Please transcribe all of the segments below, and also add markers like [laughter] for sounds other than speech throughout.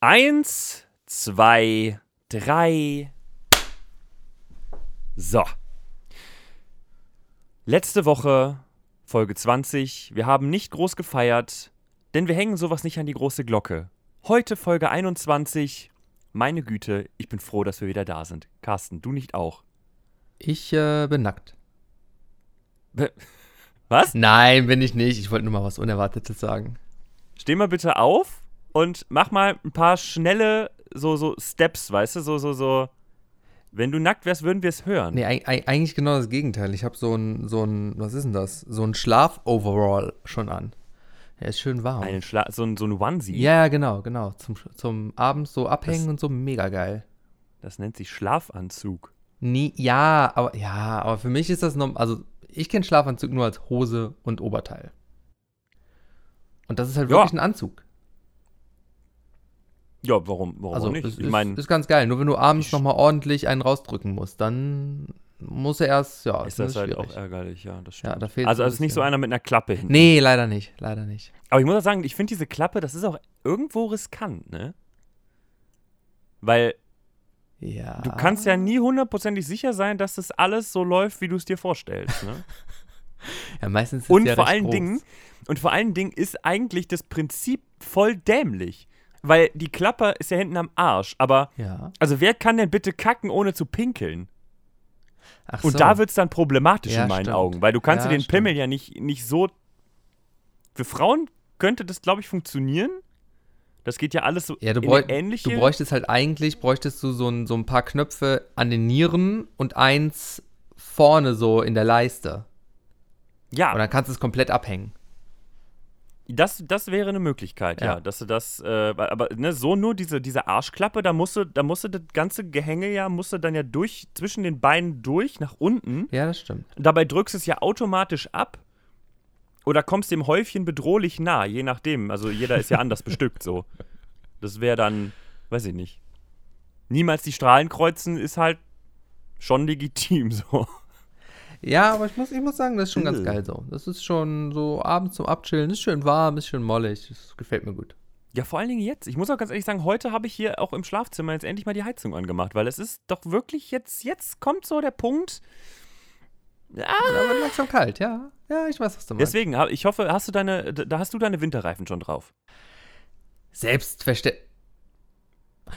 Eins, zwei, drei. So. Letzte Woche, Folge 20. Wir haben nicht groß gefeiert, denn wir hängen sowas nicht an die große Glocke. Heute Folge 21. Meine Güte, ich bin froh, dass wir wieder da sind. Carsten, du nicht auch? Ich äh, bin nackt. [laughs] Was? Nein, bin ich nicht. Ich wollte nur mal was Unerwartetes sagen. Steh mal bitte auf und mach mal ein paar schnelle so, so Steps, weißt du? So, so, so. Wenn du nackt wärst, würden wir es hören. Nee, eigentlich genau das Gegenteil. Ich habe so ein, so ein, was ist denn das? So ein Schlaf-Overall schon an. Er ist schön warm. Einen Schla so, ein, so ein Onesie. Ja, genau, genau. Zum, zum abends so abhängen das, und so mega geil. Das nennt sich Schlafanzug. Nie, ja, aber ja, aber für mich ist das noch, also ich kenne Schlafanzug nur als Hose und Oberteil. Und das ist halt wirklich ja. ein Anzug. Ja, warum, warum also, nicht? ich meine, ist ganz geil. Nur wenn du abends nochmal ordentlich einen rausdrücken musst, dann muss er erst, ja. Ist das halt auch ärgerlich, ja, das stimmt. Ja, da fehlt also, es ist nicht so einer mit einer Klappe hinten. Nee, leider nicht, leider nicht. Aber ich muss auch sagen, ich finde diese Klappe, das ist auch irgendwo riskant, ne? Weil ja. du kannst ja nie hundertprozentig sicher sein, dass das alles so läuft, wie du es dir vorstellst, ne? [laughs] ja, meistens ist und ja vor allen groß. Dingen Und vor allen Dingen ist eigentlich das Prinzip voll dämlich. Weil die Klappe ist ja hinten am Arsch. Aber, Ja. also wer kann denn bitte kacken, ohne zu pinkeln? Ach Und so. da wird es dann problematisch Ja, in meinen stimmt. Augen. Weil du kannst Ja, dir den stimmt. Pimmel ja nicht, nicht so. Für Frauen könnte das, glaube ich, funktionieren. Das geht ja alles so Ja, du, in bräu eine ähnliche. du bräuchtest halt eigentlich, bräuchtest du so ein, so ein paar Knöpfe an den Nieren und eins vorne so in der Leiste. ja, Und dann kannst du es komplett abhängen. Das, das wäre eine Möglichkeit, ja. Ja. Dass du das, äh, aber ne, so nur diese, diese Arschklappe, da musst du, da musst du das ganze Gehänge ja, musst du dann ja durch, zwischen den Beinen durch, nach unten. Ja, das stimmt. Dabei drückst du es ja automatisch ab. Oder kommst dem Häufchen bedrohlich nah, je nachdem. Also jeder ist ja [laughs] anders bestückt so. Das wäre dann, weiß ich nicht. Niemals die Strahlen kreuzen ist halt schon legitim [laughs] so. Ja, aber ich muss, ich muss sagen, das ist schon ganz Äh. geil so. Das ist schon so abends zum Abchillen, ist schön warm, ist schön mollig. Das gefällt mir gut. Ja, vor allen Dingen jetzt. Ich muss auch ganz ehrlich sagen, heute habe ich hier auch im Schlafzimmer jetzt endlich mal die Heizung angemacht, weil es ist doch wirklich jetzt, jetzt kommt so der Punkt. Ah, Aber langsam kalt, ja. Ja, ich weiß, was du meinst. deswegen, ich hoffe, hast du deine, da hast du deine Winterreifen schon drauf. Selbstverstä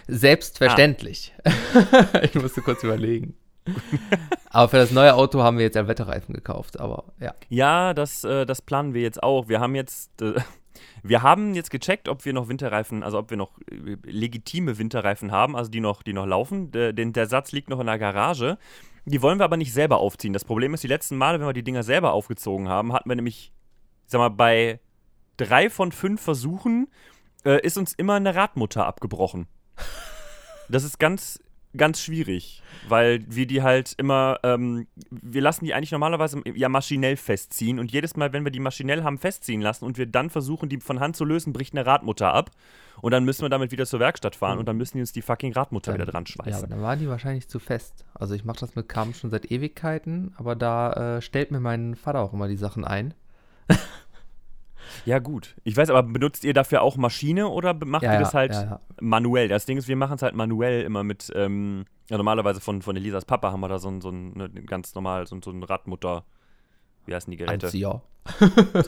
Selbstverständlich. [laughs] ich musste kurz überlegen. [laughs] aber für das neue Auto haben wir jetzt Allwetterreifen gekauft, aber ja. Ja, das, äh, das planen wir jetzt auch. Wir haben jetzt, äh, [laughs] wir haben jetzt gecheckt, ob wir noch Winterreifen, also ob wir noch äh, legitime Winterreifen haben, also die noch, die noch laufen. Der, der Satz liegt noch in der Garage. Die wollen wir aber nicht selber aufziehen. Das Problem ist, die letzten Male, wenn wir die Dinger selber aufgezogen haben, hatten wir nämlich, ich sag mal, bei drei von fünf Versuchen äh, ist uns immer eine Radmutter abgebrochen. Das ist ganz, ganz schwierig, weil wir die halt immer, ähm, wir lassen die eigentlich normalerweise ja maschinell festziehen und jedes Mal, wenn wir die maschinell haben festziehen lassen und wir dann versuchen, die von Hand zu lösen, bricht eine Radmutter ab und dann müssen wir damit wieder zur Werkstatt fahren und dann müssen die uns die fucking Radmutter wieder dran Ja, aber schweißen. dann waren die wahrscheinlich zu fest. Also ich mache das mit Kam schon seit Ewigkeiten, aber da äh, stellt mir mein Vater auch immer die Sachen ein. Ja, gut. Ich weiß, aber benutzt ihr dafür auch Maschine oder macht Ja, ihr das halt ja, manuell? Das Ding ist, wir machen es halt manuell immer mit, ähm, ja, normalerweise von, von Elisas Papa haben wir da so ein, so ein ne, ganz normal, so, ein- so ein Radmutter, wie heißen die Geräte? Anzieher. [laughs]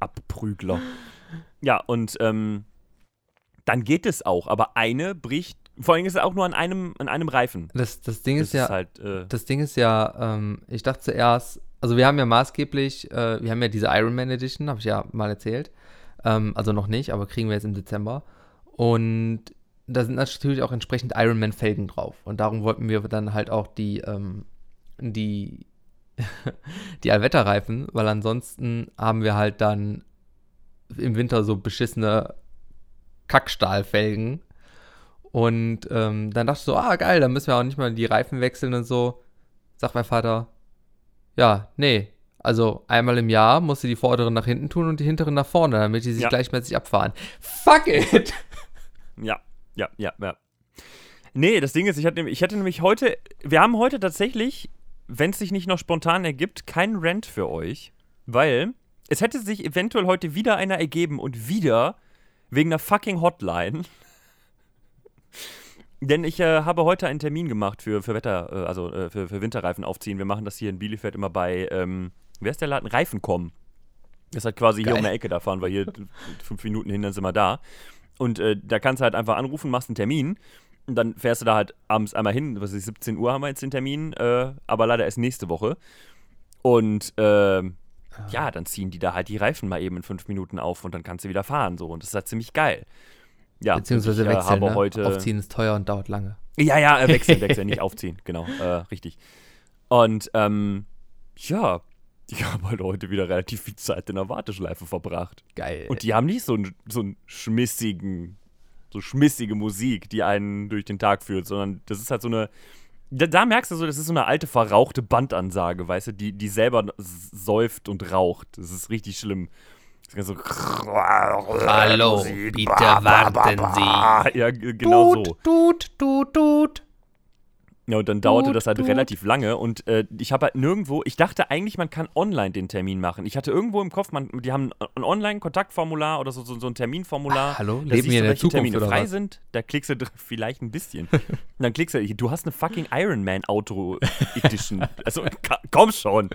Abprügler. Ja, und ähm, dann geht es auch, aber eine bricht, vor allem ist es auch nur an einem, an einem Reifen. Das, das Ding Das ist ja, halt, äh, das Ding ist ja, ähm, ich dachte zuerst, also wir haben ja maßgeblich, äh, wir haben ja diese Iron Man Edition, habe ich ja mal erzählt. Ähm, also noch nicht, aber kriegen wir jetzt im Dezember. Und da sind natürlich auch entsprechend Iron Man Felgen drauf. Und darum wollten wir dann halt auch die, ähm, die, [laughs] die Allwetterreifen, weil ansonsten haben wir halt dann im Winter so beschissene Kackstahlfelgen. Und ähm, dann dachte ich so, ah geil, dann müssen wir auch nicht mal die Reifen wechseln und so. Sagt mein Vater, ja, nee. Also einmal im Jahr musst du die vorderen nach hinten tun und die hinteren nach vorne, damit die sich Ja. gleichmäßig abfahren. Fuck it! Ja, ja, ja, ja. Nee, das Ding ist, ich hatte, nämlich- ich hatte nämlich heute, wir haben heute tatsächlich, wenn es sich nicht noch spontan ergibt, keinen Rant für euch, weil es hätte sich eventuell heute wieder einer ergeben und wieder wegen einer fucking Hotline. Denn ich äh, habe heute einen Termin gemacht für, für Wetter, äh, also äh, für, für Winterreifen aufziehen. Wir machen das hier in Bielefeld immer bei, ähm, wer ist der Laden? Reifenkom. Das ist halt quasi Geil. hier um der Ecke, da fahren wir hier fünf Minuten hin, dann sind wir da. Und äh, da kannst du halt einfach anrufen, machst einen Termin und dann fährst du da halt abends einmal hin, was ist 17 Uhr haben wir jetzt den Termin, äh, aber leider erst nächste Woche. Und äh, ja, dann ziehen die da halt die Reifen mal eben in fünf Minuten auf und dann kannst du wieder fahren so und das ist halt ziemlich geil. Ja, Beziehungsweise ich, äh, wechseln, ne? heute Aufziehen ist teuer und dauert lange. Ja, ja, äh, wechseln, [laughs] wechseln, nicht aufziehen, genau, äh, richtig. Und ähm, ja, ich [laughs] habe halt heute wieder relativ viel Zeit in der Warteschleife verbracht. Geil. Und die haben nicht so einen, so einen schmissigen, so schmissige Musik, die einen durch den Tag führt, sondern das ist halt so eine. Da, da, merkst du so, das ist so eine alte verrauchte Bandansage, weißt du, die, die selber säuft und raucht. Das ist richtig schlimm. So, Hallo, Musik, bitte warten Sie. Ja, genau tut, so. Tut, tut, tut. Ja, und dann dauerte das halt tut. relativ lange und äh, ich habe halt nirgendwo, ich dachte eigentlich, man kann online den Termin machen. Ich hatte irgendwo im Kopf, man, die haben ein Online-Kontaktformular oder so, so, so, ein Terminformular. Ach, hallo, da leben wir in der Zukunft Termine oder frei was? sind. Da klickst du vielleicht ein bisschen. [laughs] und dann klickst du, du hast eine fucking Iron Man Auto Edition. [laughs] also komm schon.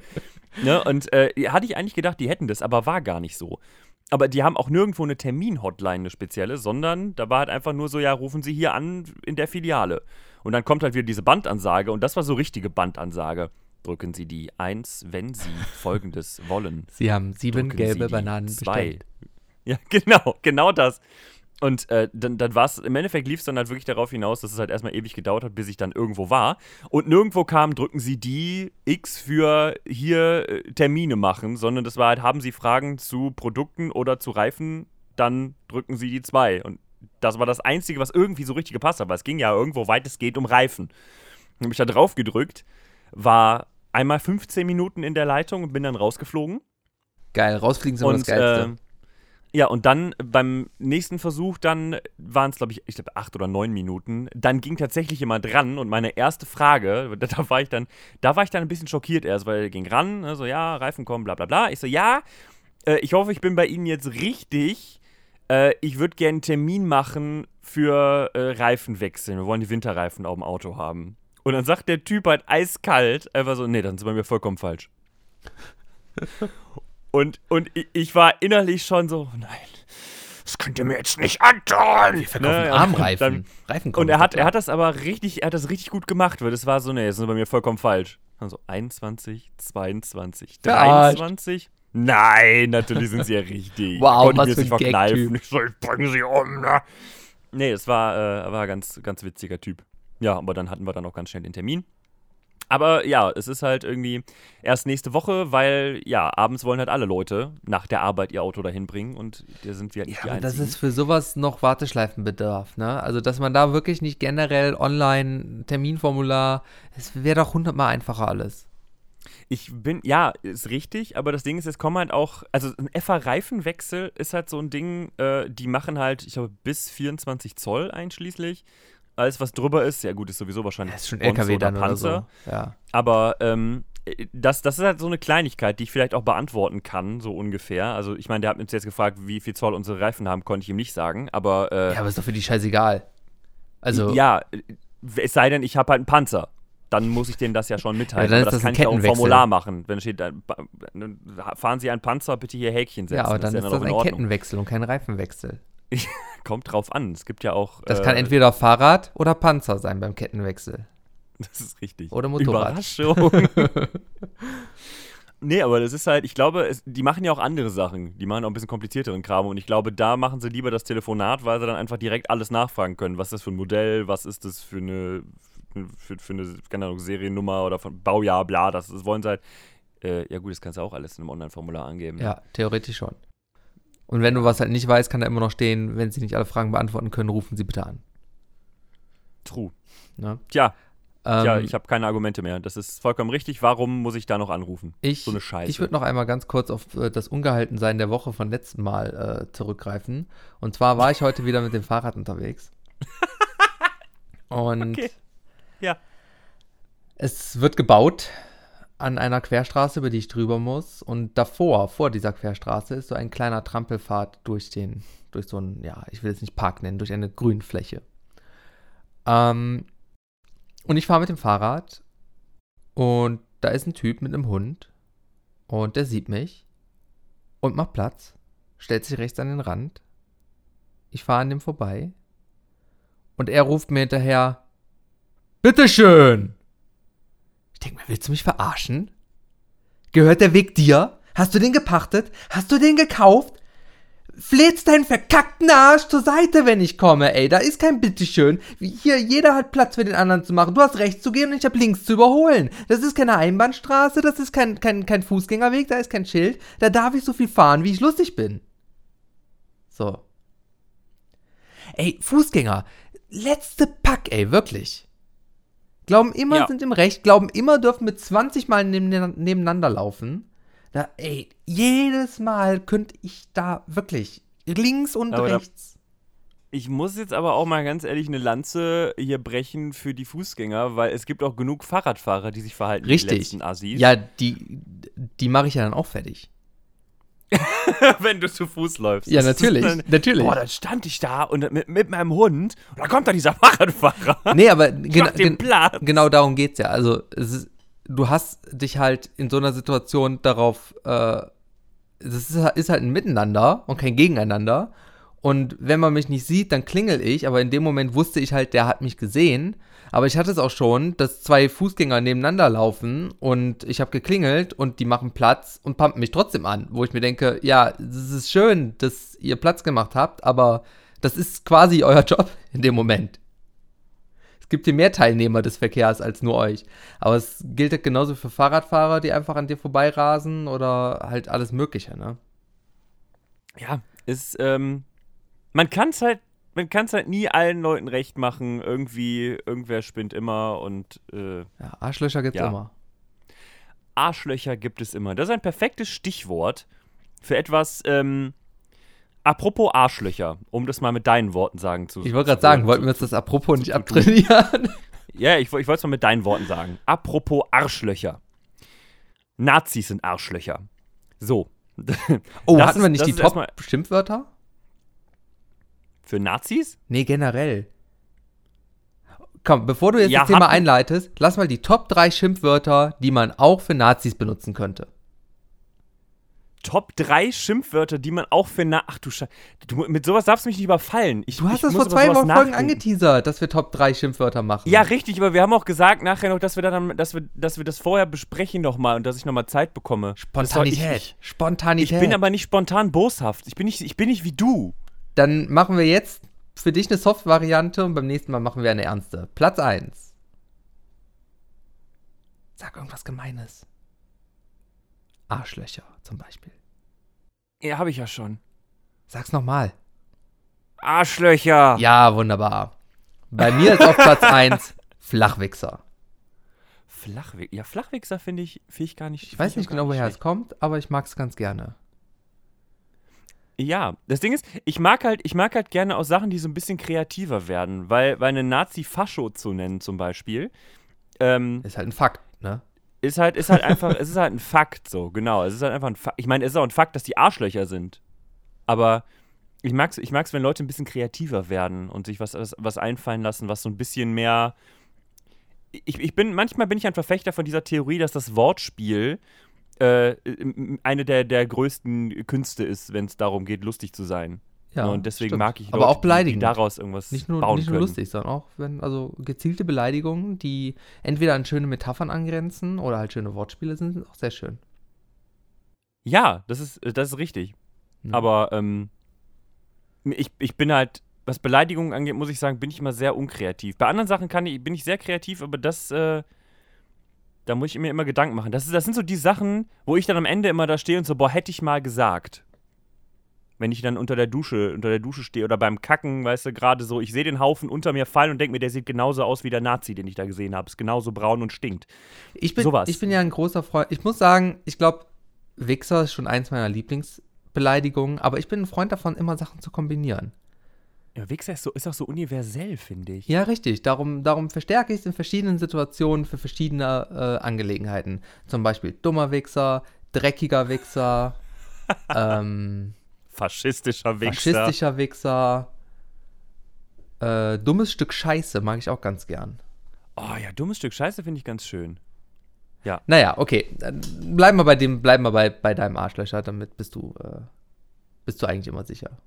Ne? Und äh, hatte ich eigentlich gedacht, die hätten das, aber war gar nicht so. Aber die haben auch nirgendwo eine Termin-Hotline, eine spezielle, sondern da war halt einfach nur so, ja, rufen Sie hier an in der Filiale. Und dann kommt halt wieder diese Bandansage und das war so richtige Bandansage. Drücken Sie die 1, wenn Sie [laughs] folgendes wollen. Sie haben sieben Drücken gelbe Sie Bananen zwei. bestellt. Ja, [laughs] genau, genau das. Und äh, dann, dann war es, im Endeffekt lief es dann halt wirklich darauf hinaus, dass es halt erstmal ewig gedauert hat, bis ich dann irgendwo war. Und nirgendwo kam, drücken Sie die X für hier äh, Termine machen, sondern das war halt, haben Sie Fragen zu Produkten oder zu Reifen, dann drücken Sie die 2. Und das war das Einzige, was irgendwie so richtig gepasst hat, weil es ging ja irgendwo weit es geht um Reifen. Dann habe ich da drauf gedrückt, war einmal 15 Minuten in der Leitung und bin dann rausgeflogen. Geil, rausfliegen sind immer das Geilste. Äh, ja, und dann beim nächsten Versuch, dann waren es, glaube ich, ich glaube, acht oder neun Minuten. Dann ging tatsächlich jemand ran und meine erste Frage, [laughs] da, war ich dann, da war ich dann ein bisschen schockiert erst, weil er ging ran, ne, so, ja, Reifen kommen, bla bla bla. Ich so, ja, äh, ich hoffe, ich bin bei Ihnen jetzt richtig. Äh, ich würde gerne einen Termin machen für äh, Reifenwechseln. Wir wollen die Winterreifen auf dem Auto haben. Und dann sagt der Typ halt eiskalt einfach so, nee, dann sind wir mir vollkommen falsch. [laughs] und, und ich, ich war innerlich schon so, nein, das könnt ihr mir jetzt nicht antun. Wir verkaufen Ne, Armreifen. dann- Reifen Und er hat, er hat das aber richtig, er hat das richtig gut gemacht, weil das war so, nee, das sind bei mir vollkommen falsch. Dann so 21, 22, Verarscht. 23. Nein, natürlich sind sie ja richtig. [laughs] Wow, Konnte was mir für ein nicht verkneifen. Ich so, ich bringe sie um, ne? Nee, es war, äh, war ein ganz, ganz witziger Typ. Ja, aber dann hatten wir dann auch ganz schnell den Termin. Aber ja, es ist halt irgendwie erst nächste Woche, weil ja, abends wollen halt alle Leute nach der Arbeit ihr Auto dahin bringen und da sind wir halt nicht Ja, die aber das ist für sowas noch Warteschleifenbedarf, ne? Also, dass man da wirklich nicht generell online Terminformular, es wäre doch hundertmal einfacher alles. Ich bin, ja, ist richtig, aber das Ding ist, es kommen halt auch, also ein FA-Reifenwechsel ist halt so ein Ding, äh, die machen halt, ich glaube, bis 24 Zoll einschließlich. Alles, was drüber ist, ja gut, ist sowieso wahrscheinlich Das ist schon LKW oder dann oder so. Panzer. Ja. Aber ähm, das, das ist halt so eine Kleinigkeit, die ich vielleicht auch beantworten kann, so ungefähr. Also ich meine, der hat uns jetzt gefragt, wie viel Zoll unsere Reifen haben, konnte ich ihm nicht sagen. Aber äh, ja, aber ist doch für die scheißegal. Also, ja, es sei denn, ich habe halt einen Panzer. Dann muss ich denen das ja schon mitteilen. Ja, dann aber das das kann ich ja auch im. Formular machen. Wenn steht, fahren Sie einen Panzer, bitte hier Häkchen setzen. ja, aber dann ja ist dann das auch in ein. Kettenwechsel und kein Reifenwechsel. [laughs] Kommt drauf an. Es gibt ja auch. Das äh, kann entweder Fahrrad oder Panzer sein beim Kettenwechsel. Das ist richtig. Oder Motorrad. Überraschung. [laughs] nee, aber das ist halt, ich glaube, es, die machen ja auch andere Sachen. Die machen auch ein bisschen komplizierteren Kram. Und ich glaube, da machen sie lieber das Telefonat, weil sie dann einfach direkt alles nachfragen können. Was ist das für ein Modell? Was ist das für eine, für, für eine keine Ahnung, Seriennummer oder von Baujahr, bla. Das, das wollen sie halt. Äh, ja, gut, das kannst du auch alles in einem Online-Formular angeben. Ja, theoretisch schon. Und wenn du was halt nicht weißt, kann da immer noch stehen, wenn sie nicht alle Fragen beantworten können, rufen sie bitte an. True. Ne? Tja, Ähm, ja, ich habe keine Argumente mehr. Das ist vollkommen richtig. Warum muss ich da noch anrufen? Ich, So eine Scheiße. ich würde noch einmal ganz kurz auf äh, das Ungehaltensein der Woche von letztem Mal äh, zurückgreifen. Und zwar war ich heute wieder mit dem Fahrrad unterwegs. [laughs] Und Okay. Ja. es wird gebaut an einer Querstraße, über die ich drüber muss. Und davor, vor dieser Querstraße, ist so ein kleiner Trampelpfad durch den, durch so ein, ja, ich will es nicht Park nennen, durch eine Grünfläche. Ähm, und ich fahre mit dem Fahrrad und da ist ein Typ mit einem Hund und der sieht mich und macht Platz, stellt sich rechts an den Rand. Ich fahre an dem vorbei und er ruft mir hinterher, Bitteschön! Ich denke mir, willst du mich verarschen? Gehört der Weg dir? Hast du den gepachtet? Hast du den gekauft? Flätst deinen verkackten Arsch zur Seite, wenn ich komme, ey. Da ist kein Bitteschön. Hier, jeder hat Platz für den anderen zu machen. Du hast rechts zu gehen und ich habe links zu überholen. Das ist keine Einbahnstraße, das ist kein, kein, kein Fußgängerweg, da ist kein Schild. Da darf ich so viel fahren, wie ich lustig bin. So. Ey, Fußgänger. Letzte Pack, ey, wirklich. Glauben immer, Ja. sind im Recht, glauben immer, dürfen mit 20 Mal neben, nebeneinander laufen. Da, ey, jedes Mal könnte ich da wirklich links und Aber da- rechts. Ich muss jetzt aber auch mal ganz ehrlich eine Lanze hier brechen für die Fußgänger, weil es gibt auch genug Fahrradfahrer, die sich verhalten wie die Richtig. letzten Assis. Ja, die, die mache ich ja dann auch fertig. [laughs] wenn du zu Fuß läufst. Ja, Das natürlich, [laughs] Dann, natürlich. Boah, dann stand ich da und mit, mit meinem Hund und da kommt da dieser [laughs] Fahrradfahrer. Nee, aber gena gen Platz. genau darum geht's ja. Also, es ist, du hast dich halt in so einer Situation darauf, äh, es ist, ist halt ein Miteinander und kein Gegeneinander. Und wenn man mich nicht sieht, dann klingel ich, aber in dem Moment wusste ich halt, der hat mich gesehen. Aber ich hatte es auch schon, dass zwei Fußgänger nebeneinander laufen und ich habe geklingelt und die machen Platz und pumpen mich trotzdem an, wo ich mir denke, ja, es ist schön, dass ihr Platz gemacht habt, aber das ist quasi [laughs] euer Job in dem Moment. Es gibt hier mehr Teilnehmer des Verkehrs als nur euch. Aber es gilt halt genauso für Fahrradfahrer, die einfach an dir vorbeirasen oder halt alles Mögliche, ne? Ja, ist, ähm, man kann es halt, man kann es halt nie allen Leuten recht machen. Irgendwie, irgendwer spinnt immer und äh, Ja, Arschlöcher gibt's Ja. immer. Arschlöcher gibt es immer. Das ist ein perfektes Stichwort für etwas, ähm, apropos Arschlöcher, um das mal mit deinen Worten sagen zu Ich wollte gerade sagen, zu- wollten wir uns das apropos nicht abtrainieren? [laughs] Ja, ich, ich wollte es mal mit deinen Worten sagen. Apropos Arschlöcher. Nazis sind Arschlöcher. So. [laughs] Oh, Das hatten wir nicht die Top-Schimpfwörter? Für Nazis? Nee, generell. Komm, bevor du jetzt Ja, das Thema einleitest, lass mal die Top 3 Schimpfwörter, die man auch für Nazis benutzen könnte. Top 3 Schimpfwörter, die man auch für Na Ach du Scheiße. Mit sowas darfst du mich nicht überfallen. Ich, Du hast das vor zwei Wochen Folgen angeteasert, dass wir Top 3 Schimpfwörter machen. Ja, richtig, aber wir haben auch gesagt nachher noch, dass wir dann, dass wir, dass wir das vorher besprechen nochmal und dass ich nochmal Zeit bekomme. Spontanität. Ich, ich, Spontanität. ich bin aber nicht spontan boshaft. Ich bin nicht, ich bin nicht wie du. Dann machen wir jetzt für dich eine Soft-Variante und beim nächsten Mal machen wir eine ernste. Platz 1. Sag irgendwas Gemeines. Arschlöcher zum Beispiel. Ja, habe ich ja schon. Sag's nochmal. Arschlöcher. Ja, wunderbar. Bei mir ist auf Platz 1 [laughs] Flachwichser. Flachwichser. Ja, Flachwichser finde ich, find ich gar nicht. Ich weiß nicht genau, woher es kommt, aber ich mag's ganz gerne. Ja, das Ding ist, ich mag halt, ich mag halt gerne auch Sachen, die so ein bisschen kreativer werden, weil, weil einen Nazi-Fascho zu nennen zum Beispiel, ähm, Ist halt ein Fakt, ne? ist halt, ist halt einfach, es ist halt ein Fakt so, genau. Es ist halt einfach ein Fakt. Ich meine, es ist auch ein Fakt, dass die Arschlöcher sind. Aber ich mag's, ich mag's, wenn Leute ein bisschen kreativer werden und sich was, was, was einfallen lassen, was so ein bisschen mehr. Ich, ich bin, manchmal bin ich ein Verfechter von dieser Theorie, dass das Wortspiel äh, eine der, der größten Künste ist, wenn es darum geht, lustig zu sein. Ja, und deswegen stimmt. mag ich Aber auch die daraus irgendwas Nicht nur, bauen nicht nur können. lustig, sondern auch, wenn, also gezielte Beleidigungen, die entweder an schöne Metaphern angrenzen oder halt schöne Wortspiele sind, sind auch sehr schön. Ja, das ist, das ist richtig. Hm. Aber ähm, ich, ich bin halt, was Beleidigungen angeht, muss ich sagen, bin ich immer sehr unkreativ. Bei anderen Sachen kann ich, bin ich sehr kreativ, aber das, äh, da muss ich mir immer Gedanken machen. Das, ist, das sind so die Sachen, wo ich dann am Ende immer da stehe und so, boah, hätte ich mal gesagt. Wenn ich dann unter der Dusche, unter der Dusche stehe oder beim Kacken, weißt du, gerade so, ich sehe den Haufen unter mir fallen und denke mir, der sieht genauso aus wie der Nazi, den ich da gesehen habe. Ist genauso braun und stinkt. Ich bin, Sowas. ich bin ja ein großer Freund. Ich muss sagen, ich glaube, Wichser ist schon eins meiner Lieblingsbeleidigungen, aber ich bin ein Freund davon, immer Sachen zu kombinieren. Ja, Wichser ist, so, ist auch so universell, finde ich. Ja, richtig. Darum, darum verstärke ich es in verschiedenen Situationen für verschiedene äh, Angelegenheiten. Zum Beispiel dummer Wichser, dreckiger Wichser, [laughs] ähm, Faschistischer Wichser. faschistischer Wichser. Äh, dummes Stück Scheiße mag ich auch ganz gern. Oh ja, dummes Stück Scheiße finde ich ganz schön. Naja, okay. Bleiben wir bei dem, bleiben wir bei, bei deinem Arschlöcher, damit bist du, äh, bist du eigentlich immer sicher.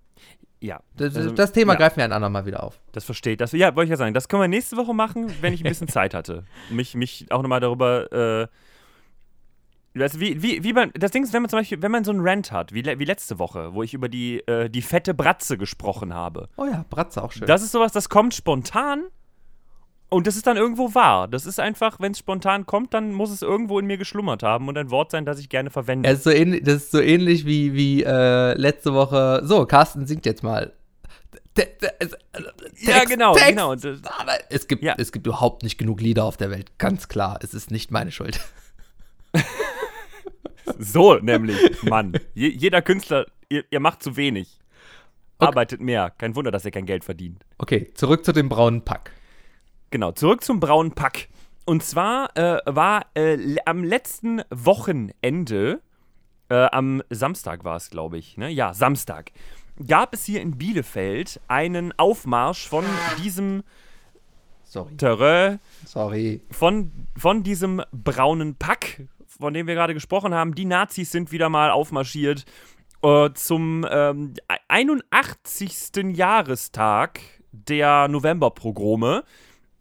Ja. Das, Also, das Thema ja. greifen wir ein andermal wieder auf. Das versteht das. Ja, wollte ich ja sagen. Das können wir nächste Woche machen, wenn ich ein bisschen [laughs] Zeit hatte. Mich, mich auch nochmal darüber. Äh, du, wie, wie, wie man, das Ding ist, wenn man zum Beispiel, wenn man so einen Rant hat, wie, wie letzte Woche, wo ich über die, äh, die fette Bratze gesprochen habe. Oh ja, Bratze auch schön. Das ist sowas, das kommt spontan und das ist dann irgendwo wahr. Das ist einfach, wenn es spontan kommt, dann muss es irgendwo in mir geschlummert haben und ein Wort sein, das ich gerne verwende. Es ist so ähnlich, das ist so ähnlich wie, wie äh, letzte Woche. So, Carsten singt jetzt mal. Te- äh, ja, Text, genau, Text. genau. Aber es gibt, Ja. es gibt überhaupt nicht genug Lieder auf der Welt. Ganz klar, es ist nicht meine Schuld. [laughs] So, nämlich, Mann. Je, jeder Künstler, ihr, ihr macht zu wenig. Okay. Arbeitet mehr. Kein Wunder, dass ihr kein Geld verdient. Okay, zurück zu dem braunen Pack. Genau, zurück zum braunen Pack. Und zwar äh, war äh, am letzten Wochenende, äh, am Samstag war es, glaube ich, ne? Ja, Samstag, gab es hier in Bielefeld einen Aufmarsch von diesem Sorry. Terrain, Sorry. von, von diesem braunen Pack, von dem wir gerade gesprochen haben. Die Nazis sind wieder mal aufmarschiert äh, zum ähm, 81. Jahrestag der Novemberpogrome,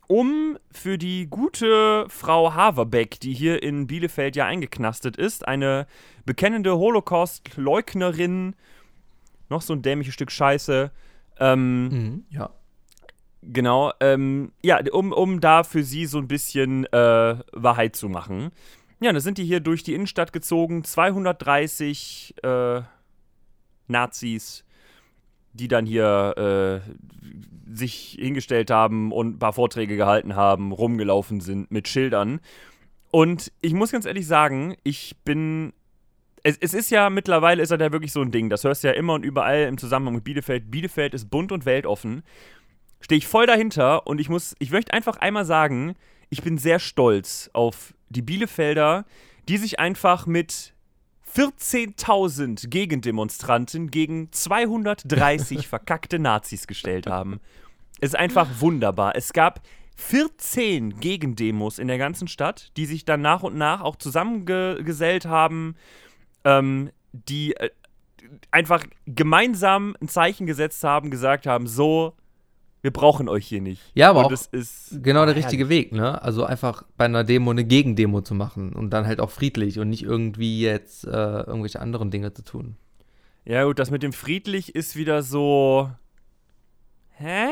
um für die gute Frau Haverbeck, die hier in Bielefeld ja eingeknastet ist, eine bekennende Holocaust-Leugnerin, noch so ein dämliches Stück Scheiße, ähm, Mhm, ja. Genau, ähm, ja, um, um da für sie so ein bisschen äh, Wahrheit zu machen. Ja, da sind die hier durch die Innenstadt gezogen, 230 äh, Nazis, die dann hier äh, sich hingestellt haben und ein paar Vorträge gehalten haben, rumgelaufen sind mit Schildern. Und ich muss ganz ehrlich sagen, ich bin. Es, es ist ja mittlerweile ist das ja wirklich so ein Ding. Das hörst du ja immer und überall im Zusammenhang mit Bielefeld. Bielefeld ist bunt und weltoffen stehe ich voll dahinter und ich muss, ich möchte einfach einmal sagen, ich bin sehr stolz auf die Bielefelder, die sich einfach mit 14.000 Gegendemonstranten gegen 230 [laughs] verkackte Nazis gestellt haben. Es ist einfach wunderbar. Es gab 14 Gegendemos in der ganzen Stadt, die sich dann nach und nach auch zusammengesellt haben, ähm, die äh, einfach gemeinsam ein Zeichen gesetzt haben, gesagt haben, so, wir brauchen euch hier nicht. Ja, aber und auch Genau der richtige Weg, ne? Also einfach bei einer Demo eine Gegendemo zu machen und dann halt auch friedlich und nicht irgendwie jetzt äh, irgendwelche anderen Dinge zu tun. Ja, gut, das mit dem friedlich ist wieder so. Hä?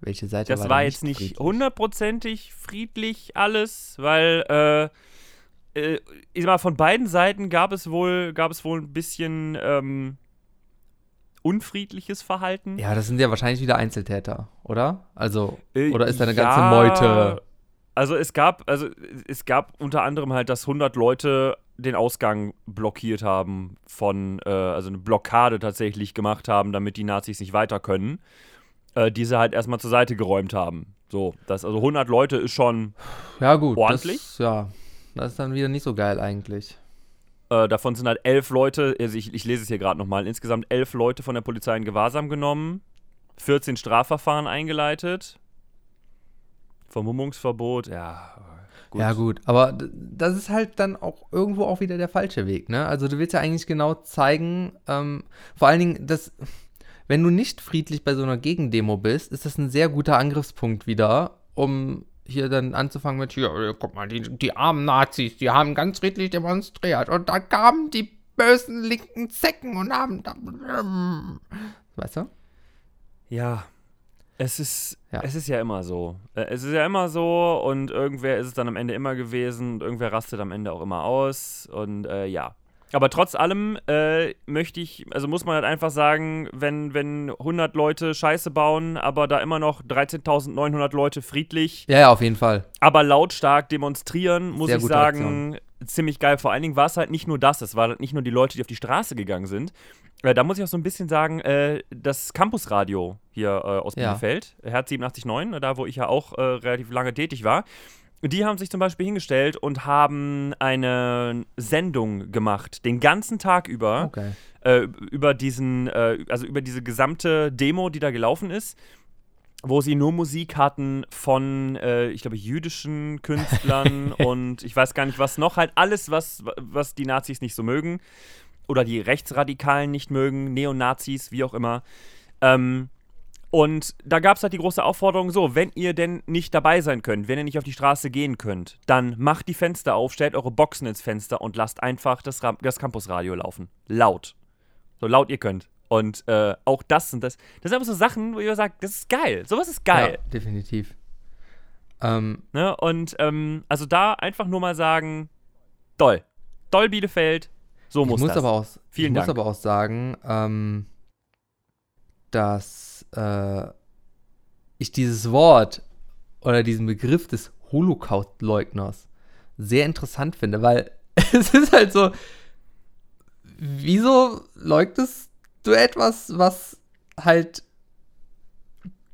Welche Seite Das war war denn jetzt nicht friedlich? hundertprozentig friedlich alles, weil, äh, äh, ich sag mal, von beiden Seiten gab es wohl, gab es wohl ein bisschen, ähm, unfriedliches Verhalten. Ja, das sind ja wahrscheinlich wieder Einzeltäter, oder? Also, Äh, oder ist da eine ganze ja, Meute? Also es gab, also es gab unter anderem halt, dass 100 Leute den Ausgang blockiert haben von, äh, also eine Blockade tatsächlich gemacht haben, damit die Nazis nicht weiter können, äh, die sie halt erstmal zur Seite geräumt haben. So, das, also 100 Leute ist schon, Ja, gut. Ordentlich? Das, ja, das ist dann wieder nicht so geil eigentlich. Äh, davon sind halt elf Leute, also ich, ich lese es hier gerade nochmal, insgesamt elf Leute von der Polizei in Gewahrsam genommen, 14 Strafverfahren eingeleitet, Vermummungsverbot, ja. Gut. Ja, gut. Aber das ist halt dann auch irgendwo auch wieder der falsche Weg, ne? Also du willst ja eigentlich genau zeigen, ähm, vor allen Dingen, dass, wenn du nicht friedlich bei so einer Gegendemo bist, ist das ein sehr guter Angriffspunkt wieder, um hier dann anzufangen mit, hier, guck mal, die, die armen Nazis, die haben ganz friedlich demonstriert und da kamen die bösen linken Zecken und haben da, weißt du? Ja. Es ist, Ja. es ist ja immer so. Äh, Es ist ja immer so und irgendwer ist es dann am Ende immer gewesen und irgendwer rastet am Ende auch immer aus und äh, ja. Aber trotz allem äh, möchte ich, also muss man halt einfach sagen, wenn, wenn 100 Leute Scheiße bauen, aber da immer noch 13.900 Leute friedlich, Ja, ja, auf jeden Fall. aber lautstark demonstrieren, muss Sehr ich sagen, ziemlich geil. Vor allen Dingen war es halt nicht nur das, es war halt nicht nur die Leute, die auf die Straße gegangen sind. Äh, da muss ich auch so ein bisschen sagen, äh, das Campusradio hier äh, aus Ja. Bielefeld, Herz 87.9, äh, da wo ich ja auch relativ lange tätig war, die haben sich zum Beispiel hingestellt und haben eine Sendung gemacht, den ganzen Tag über, Okay. äh, über diesen, äh, also über diese gesamte Demo, die da gelaufen ist, wo sie nur Musik hatten von, äh, ich glaube, jüdischen Künstlern [laughs] und ich weiß gar nicht was noch, halt alles, was, was die Nazis nicht so mögen oder die Rechtsradikalen nicht mögen, Neonazis, wie auch immer. Ähm, und da gab es halt die große Aufforderung: so, wenn ihr denn nicht dabei sein könnt, wenn ihr nicht auf die Straße gehen könnt, dann macht die Fenster auf, stellt eure Boxen ins Fenster und lasst einfach das, Ra das Campusradio laufen. Laut. So laut ihr könnt. Und äh, auch das sind das. Das sind einfach so Sachen, wo ihr sagt, das ist geil. Sowas ist geil. Ja, definitiv. Ähm, Ne? Und ähm, also da einfach nur mal sagen: Doll. Doll Bielefeld. So ich muss, muss das. aber auch, Vielen ich muss Dank. aber auch sagen, ähm, dass äh, ich dieses Wort oder diesen Begriff des Holocaust-Leugners sehr interessant finde, weil [laughs] es ist halt so, wieso leugnest du etwas, was halt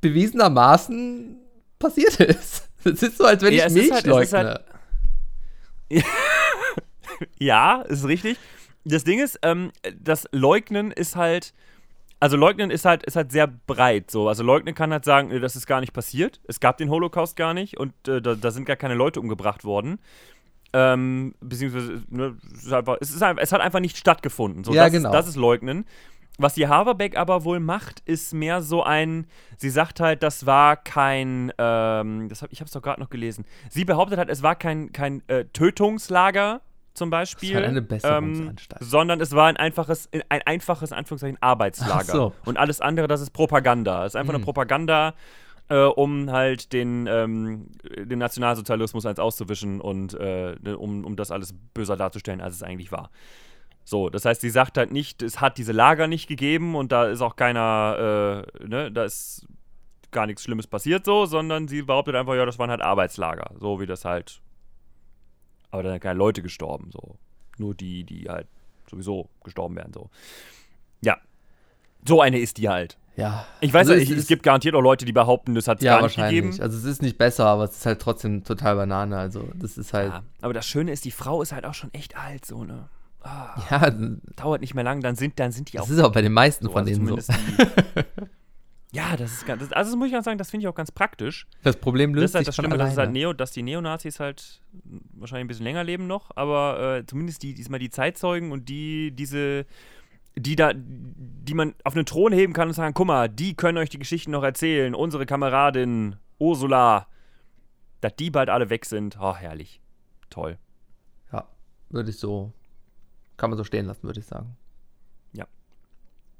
bewiesenermaßen passiert ist? [laughs] Es ist so, als wenn Ja, ich es ist Milch halt- es ist leugne. halt- [laughs] Ja, ist richtig. Das Ding ist, ähm, das Leugnen ist halt, also Leugnen ist halt, ist halt sehr breit so. Also Leugnen kann halt sagen, äh, das ist gar nicht passiert. Es gab den Holocaust gar nicht und äh, da, da sind gar keine Leute umgebracht worden. Ähm, beziehungsweise, ne, es, ist einfach, es, ist einfach, es hat einfach nicht stattgefunden. So, Ja, das, genau. ist, das ist Leugnen. Was die Haverbeck aber wohl macht, ist mehr so ein, sie sagt halt, das war kein, ähm, das hab, ich habe es doch gerade noch gelesen. Sie behauptet halt, es war kein, kein äh, Tötungslager zum Beispiel, halt eine ähm, sondern es war ein einfaches, ein einfaches, in Anführungszeichen, Arbeitslager. So. Und alles andere, das ist Propaganda. Es ist einfach Mhm. eine Propaganda, äh, um halt den, ähm, den Nationalsozialismus eins auszuwischen und äh, ne, um, um das alles böser darzustellen, als es eigentlich war. So, das heißt, sie sagt halt nicht, es hat diese Lager nicht gegeben und da ist auch keiner, äh, ne, da ist gar nichts Schlimmes passiert so, sondern sie behauptet einfach, ja, das waren halt Arbeitslager, so wie das halt. Aber da sind keine Leute gestorben, so. Nur die, die halt sowieso gestorben wären, so. Ja. So eine ist die halt. Ja. Ich weiß Also ich, es gibt garantiert auch Leute, die behaupten, das hat es Ja, gar nicht wahrscheinlich. gegeben. Also es ist nicht besser, aber es ist halt trotzdem total Banane. Also das ist halt. Ja, aber das Schöne ist, die Frau ist halt auch schon echt alt, so, ne? Ah, Ja, dauert nicht mehr lang, dann sind, dann sind die auch das ist auch bei den meisten so, von also denen so. [laughs] die- ja, das ist ganz, das, also das muss ich ganz sagen, das finde ich auch ganz praktisch. Das Problem Das löst ist halt das Schlimme, dass, halt. Neo, dass die Neonazis halt wahrscheinlich ein bisschen länger leben noch, aber äh, zumindest die, diesmal die Zeitzeugen und die, diese, die da, die man auf einen Thron heben kann und sagen, guck mal, die können euch die Geschichten noch erzählen, unsere Kameradin Ursula, dass die bald alle weg sind, oh, herrlich, toll. Ja, würde ich so. Kann man so stehen lassen, würde ich sagen.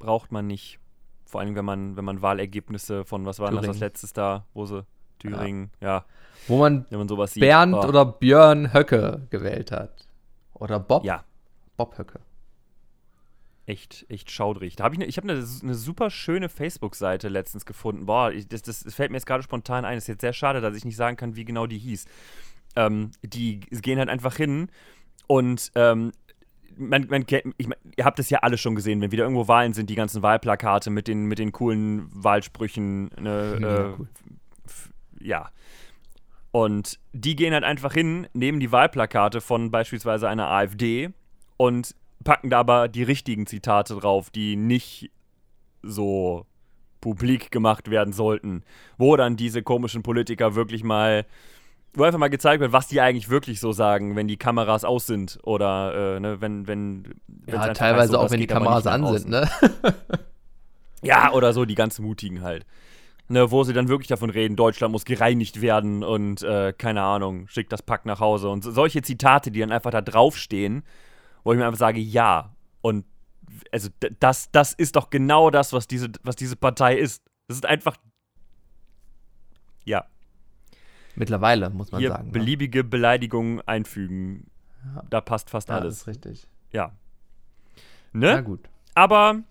braucht man nicht. Vor allem, wenn man, wenn man Wahlergebnisse von, was war das, das letztes da, wo sie, Thüringen, ja, Wo man wenn man sowas sieht. Bernd oh, oder Björn Höcke gewählt hat. Oder Bob. Ja, Bob Höcke. echt, echt schaudrig. Da hab ich ne, ich habe eine, eine super schöne Facebook-Seite letztens gefunden. Boah, ich, das, das fällt mir jetzt gerade spontan ein. Ist jetzt sehr schade, dass ich nicht sagen kann, wie genau die hieß. Ähm, die gehen halt einfach hin und ähm, man, man, ich, mein, ihr habt es ja alle schon gesehen, wenn wieder irgendwo Wahlen sind, die ganzen Wahlplakate mit den, mit den coolen Wahlsprüchen. Ne, [laughs] äh, cool. ja. Und die gehen halt einfach hin, nehmen die Wahlplakate von beispielsweise einer AfD und packen da aber die richtigen Zitate drauf, die nicht so publik gemacht werden sollten. Wo dann diese komischen Politiker wirklich mal, wo einfach mal gezeigt wird, was die eigentlich wirklich so sagen, wenn die Kameras aus sind oder äh, ne, wenn, wenn Ja, einfach heißt, teilweise so, auch, wenn die Kameras an sind, ne? [laughs] ja, oder so, die ganz Mutigen halt. Ne, wo sie dann wirklich davon reden, Deutschland muss gereinigt werden und äh, keine Ahnung, schickt das Pack nach Hause. Und so, solche Zitate, die dann einfach da draufstehen, wo ich mir einfach sage, ja. Und also das, das ist doch genau das, was diese, was diese Partei ist. Das ist einfach, ja, Mittlerweile, muss man hier sagen. ne? beliebige Beleidigungen einfügen. Ja. Da passt fast ja, das alles. ist richtig. Ja. Na Ne? gut. Aber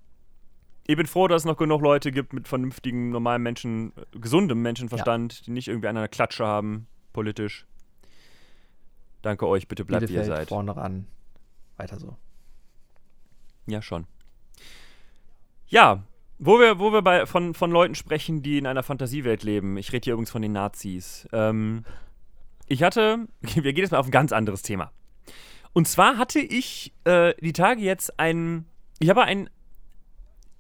ich bin froh, dass es noch genug Leute gibt mit vernünftigem, normalen Menschen, gesundem Menschenverstand, die nicht irgendwie an einer Klatsche haben, politisch. Danke euch, bitte bleibt wie ihr seid. vorne ran. Weiter so. Ja, schon. Ja, wo wir, wo wir bei, von, von Leuten sprechen, die in einer Fantasiewelt leben. Ich rede hier übrigens von den Nazis. Ähm, ich hatte, [laughs] wir gehen jetzt mal auf ein ganz anderes Thema. Und zwar hatte ich äh, die Tage jetzt ein, ich habe ein,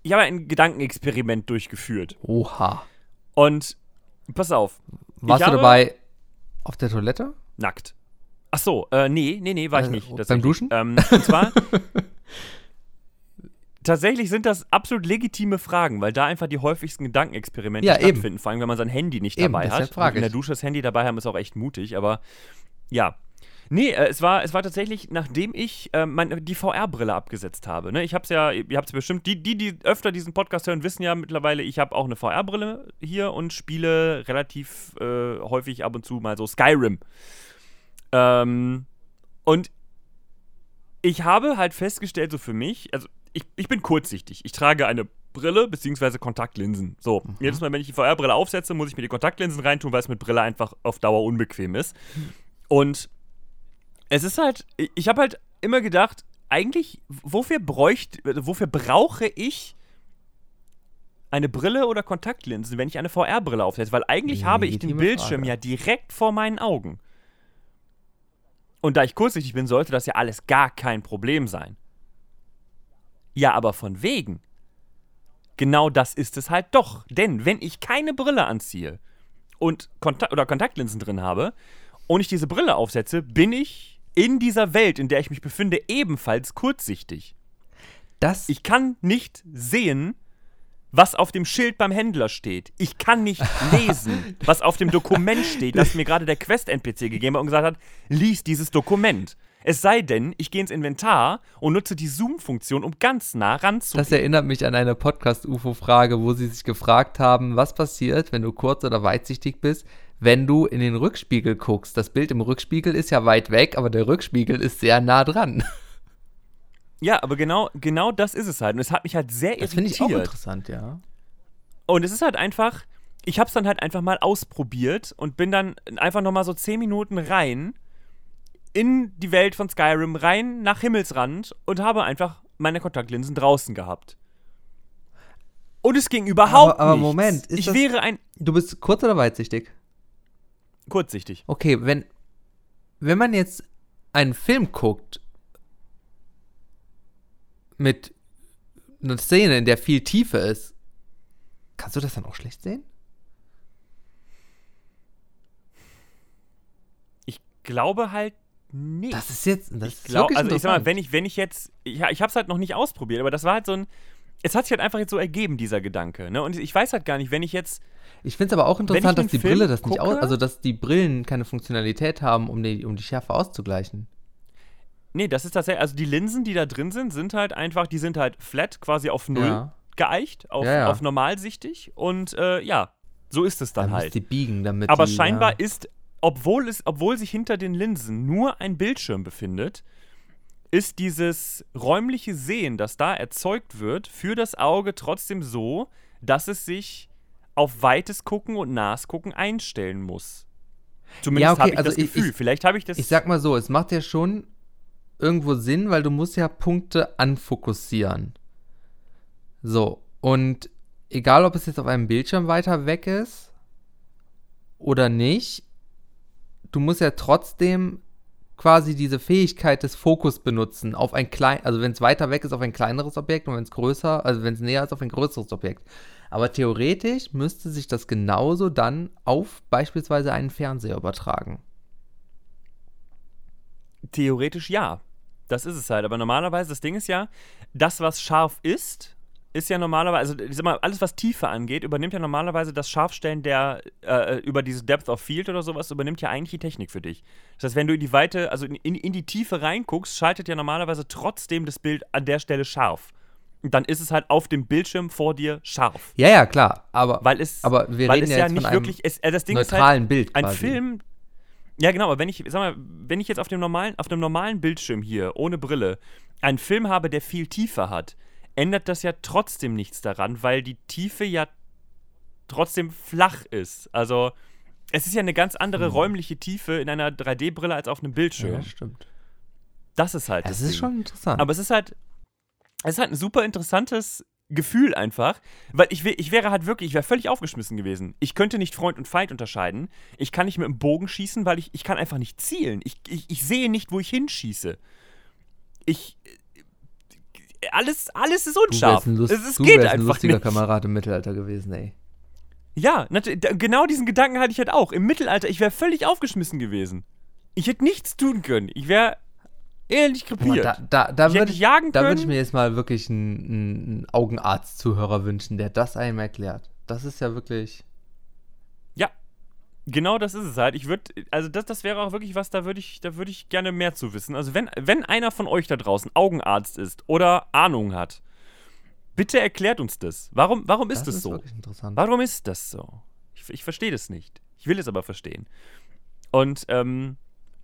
ich habe ein Gedankenexperiment durchgeführt. Oha. Und pass auf. Warst du dabei auf der Toilette? Nackt. Ach so, äh, nee, nee, nee, war ich Äh, nicht. beim. Duschen? Ähm, und zwar, [laughs] tatsächlich sind das absolut legitime Fragen, weil da einfach die häufigsten Gedankenexperimente Ja, eben. stattfinden, vor allem wenn man sein Handy nicht Eben, dabei hat. frage in der. Dusche das Handy dabei haben ist auch echt mutig, aber ja. Nee, äh, es, war, es war tatsächlich, nachdem ich äh, mein, die VR-Brille abgesetzt habe. Ne? Ich hab's ja, ihr habt es bestimmt, die, die, die öfter diesen Podcast hören, wissen ja mittlerweile, ich habe auch eine VR-Brille hier und spiele relativ äh, häufig ab und zu mal so Skyrim. Ähm, und ich habe halt festgestellt, so für mich, also ich, ich bin kurzsichtig. Ich trage eine Brille bzw. Kontaktlinsen. So, jedes Mal, wenn ich die VR-Brille aufsetze, muss ich mir die Kontaktlinsen reintun, weil es mit Brille einfach auf Dauer unbequem ist. Und es ist halt, ich- habe halt immer gedacht, eigentlich, wofür bräuchte, wofür brauche ich eine Brille oder Kontaktlinsen, wenn ich eine VR-Brille aufsetze? Weil eigentlich habe ich den Bildschirm Frage. ja direkt vor meinen Augen. Und da ich kurzsichtig bin, sollte das ja alles gar kein Problem sein. Ja, aber von wegen. Genau das ist es halt doch. Denn wenn ich keine Brille anziehe und Kontak oder Kontaktlinsen drin habe und ich diese Brille aufsetze, bin ich in dieser Welt, in der ich mich befinde, ebenfalls kurzsichtig. Das, Ich kann nicht sehen, was auf dem Schild beim Händler steht. Ich kann nicht [laughs] lesen, was auf dem Dokument steht, das mir gerade der Quest-NPC gegeben hat und gesagt hat, lies dieses Dokument. Es sei denn, ich gehe ins Inventar und nutze die Zoom-Funktion, um ganz nah ranzugehen. das erinnert mich an eine Podcast-UFO-Frage, wo sie sich gefragt haben, was passiert, wenn du kurz- oder weitsichtig bist, wenn du in den Rückspiegel guckst. Das Bild im Rückspiegel ist ja weit weg, aber der Rückspiegel ist sehr nah dran. [laughs] Ja, aber genau, genau das ist es halt. Und es hat mich halt sehr Das finde ich auch irritiert. interessant, ja. Und es ist halt einfach, ich hab's dann halt einfach mal ausprobiert und bin dann einfach nochmal so 10 Minuten rein in die Welt von Skyrim, rein nach Himmelsrand und habe einfach meine Kontaktlinsen draußen gehabt. Und es ging überhaupt Aber- aber nichts. Moment, ich das- wäre ein Du bist kurz- oder weitsichtig? kurzsichtig. Okay, wenn, wenn man jetzt einen Film guckt mit einer Szene, in der viel Tiefe ist, kannst du das dann auch schlecht sehen? Ich glaube halt nicht. Das ist jetzt, das ich ist glaube, wirklich also ich sag mal, wenn ich, wenn ich jetzt, ich, ich habe es halt noch nicht ausprobiert, aber das war halt so ein, es hat sich halt einfach jetzt so ergeben, dieser Gedanke, ne? Und ich weiß halt gar nicht, wenn ich jetzt, Ich finde es aber auch interessant, dass die Film Brille das nicht gucke- aus, also dass die Brillen keine Funktionalität haben, um die, um die Schärfe auszugleichen. nee, das ist tatsächlich, also die Linsen, die da drin sind, sind halt einfach, die sind halt flat, quasi auf null Ja. geeicht, auf, Ja, ja. auf normalsichtig und äh, ja, so ist es dann Dann halt. die biegen, damit Aber die, scheinbar ja. ist, obwohl, es, obwohl sich hinter den Linsen nur ein Bildschirm befindet, ist dieses räumliche Sehen, das da erzeugt wird, für das Auge trotzdem so, dass es sich auf weites Gucken und nahes Gucken einstellen muss. Zumindest Ja, okay, habe ich also das ich- Gefühl. ich- Vielleicht habe ich das. Ich sag mal so, es macht ja schon irgendwo Sinn, weil du musst ja Punkte anfokussieren. So, und egal, ob es jetzt auf einem Bildschirm weiter weg ist oder nicht, du musst ja trotzdem quasi diese Fähigkeit des Fokus benutzen auf ein klein, also wenn es weiter weg ist auf ein kleineres Objekt und wenn es größer, also wenn es näher ist auf ein größeres Objekt. Aber theoretisch müsste sich das genauso dann auf beispielsweise einen Fernseher übertragen. Theoretisch ja. Das ist es halt. Aber normalerweise, das Ding ist ja, das, was scharf ist, ist ja normalerweise, also ich sag mal, alles, was Tiefe angeht, übernimmt ja normalerweise das Scharfstellen der, äh, über diese Depth of Field oder sowas, übernimmt ja eigentlich die Technik für dich. Das heißt, wenn du in die Weite, also in, in, die Tiefe reinguckst, schaltet ja normalerweise trotzdem das Bild an der Stelle scharf. Und dann ist es halt auf dem Bildschirm vor dir scharf. Ja, ja, klar, aber, Weil es, aber wir weil reden es ja ja nicht wirklich, es, äh, das Ding ist halt, Bild ein quasi. Film. Ja, genau, aber wenn ich, sag mal, wenn ich jetzt auf dem normalen, auf dem normalen Bildschirm hier, ohne Brille, einen Film habe, der viel Tiefer hat, ändert das ja trotzdem nichts daran, weil die Tiefe ja trotzdem flach ist. Also, es ist ja eine ganz andere räumliche Tiefe in einer 3D-Brille als auf einem Ja, Bildschirm. das stimmt. Das ist halt Das das ist Ding. schon interessant. Aber es ist halt, es ist halt ein super interessantes Gefühl einfach, weil ich, ich wäre halt wirklich, ich wäre völlig aufgeschmissen gewesen. Ich könnte nicht Freund und Feind unterscheiden. Ich kann nicht mit dem Bogen schießen, weil ich, ich kann einfach nicht zielen. Ich, ich, ich sehe nicht, wo ich hinschieße. Ich. Alles, alles ist Du wärst unscharf. ein, Lust, es, du geht wärst ein lustiger nicht. Kamerad im Mittelalter gewesen, ey. Ja, genau diesen Gedanken hatte ich halt auch. Im Mittelalter, ich wäre völlig aufgeschmissen gewesen. Ich hätte nichts tun können. Ich wäre ähnlich krepiert. Da, da, da würde ich, jagen da würd ich mir jetzt mal wirklich einen, einen Augenarzt-Zuhörer wünschen, der das einem erklärt. Das ist ja wirklich. Genau das ist es halt. Ich würde, also das, das wäre auch wirklich was, da würde ich, da würde ich gerne mehr zu wissen. Also wenn, wenn einer von euch da draußen Augenarzt ist oder Ahnung hat, bitte erklärt uns das. Warum, warum ist das das ist so? wirklich interessant. Warum ist das so? Ich, ich verstehe das nicht. Ich will es aber verstehen. Und ähm,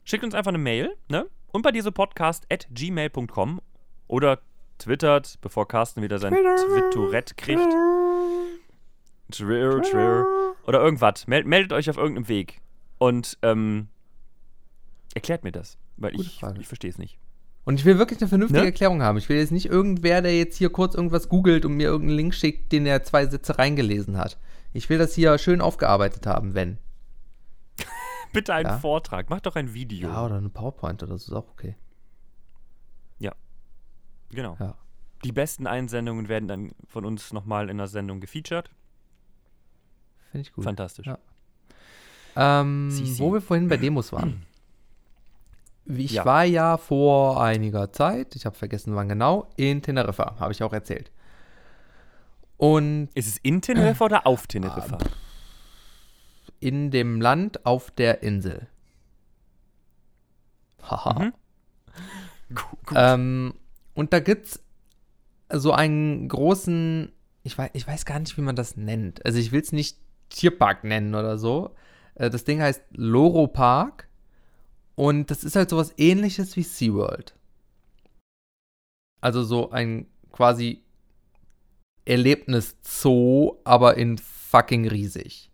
schickt uns einfach eine Mail, ne? Und bei diese Podcast at gmail.com oder twittert, bevor Carsten wieder sein Twitterett kriegt. Twitter, Twitter. Oder irgendwas. Meld, meldet euch auf irgendeinem Weg. Und ähm, erklärt mir das. Weil Gute ich, Frage. ich verstehe es nicht. Und ich will wirklich eine vernünftige Ne? Erklärung haben. Ich will jetzt nicht irgendwer, der jetzt hier kurz irgendwas googelt und mir irgendeinen Link schickt, den er zwei Sätze reingelesen hat. Ich will das hier schön aufgearbeitet haben, wenn. [laughs] Bitte einen Ja. Vortrag. Macht doch ein Video. Ja, oder eine PowerPoint oder so ist auch okay. Genau. Ja. Die besten Einsendungen werden dann von uns nochmal in der Sendung gefeatured. Finde ich gut. Fantastisch. Ja. Ähm, wo wir vorhin bei Demos waren. [clears throat] Ich Ja. war ja vor einiger Zeit, ich habe vergessen wann genau, in Teneriffa, habe ich auch erzählt. Und Ist es in Teneriffa oder auf Teneriffa? in dem Land auf der Insel. Haha. Mhm. [laughs] Ähm, und da gibt's so einen großen, ich weiß, ich weiß gar nicht, wie man das nennt. Also ich will es nicht Tierpark nennen oder so. Äh, Das Ding heißt Loro Park und das ist halt sowas ähnliches wie SeaWorld. Also so ein quasi Erlebnis-Zoo, aber in fucking riesig.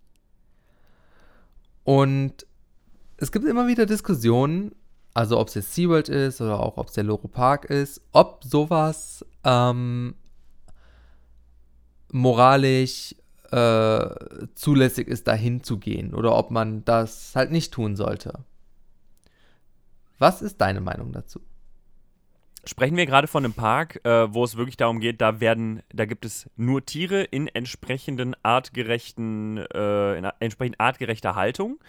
Und es gibt immer wieder Diskussionen, also ob es jetzt SeaWorld ist oder auch ob es der Loro Park ist, ob sowas ähm, moralisch äh, zulässig ist, dahin zu gehen oder ob man das halt nicht tun sollte. Was ist deine Meinung dazu? Sprechen wir gerade von einem Park, äh, wo es wirklich darum geht, da werden, da gibt es nur Tiere in entsprechenden artgerechten, äh, in entsprechend artgerechter Haltung?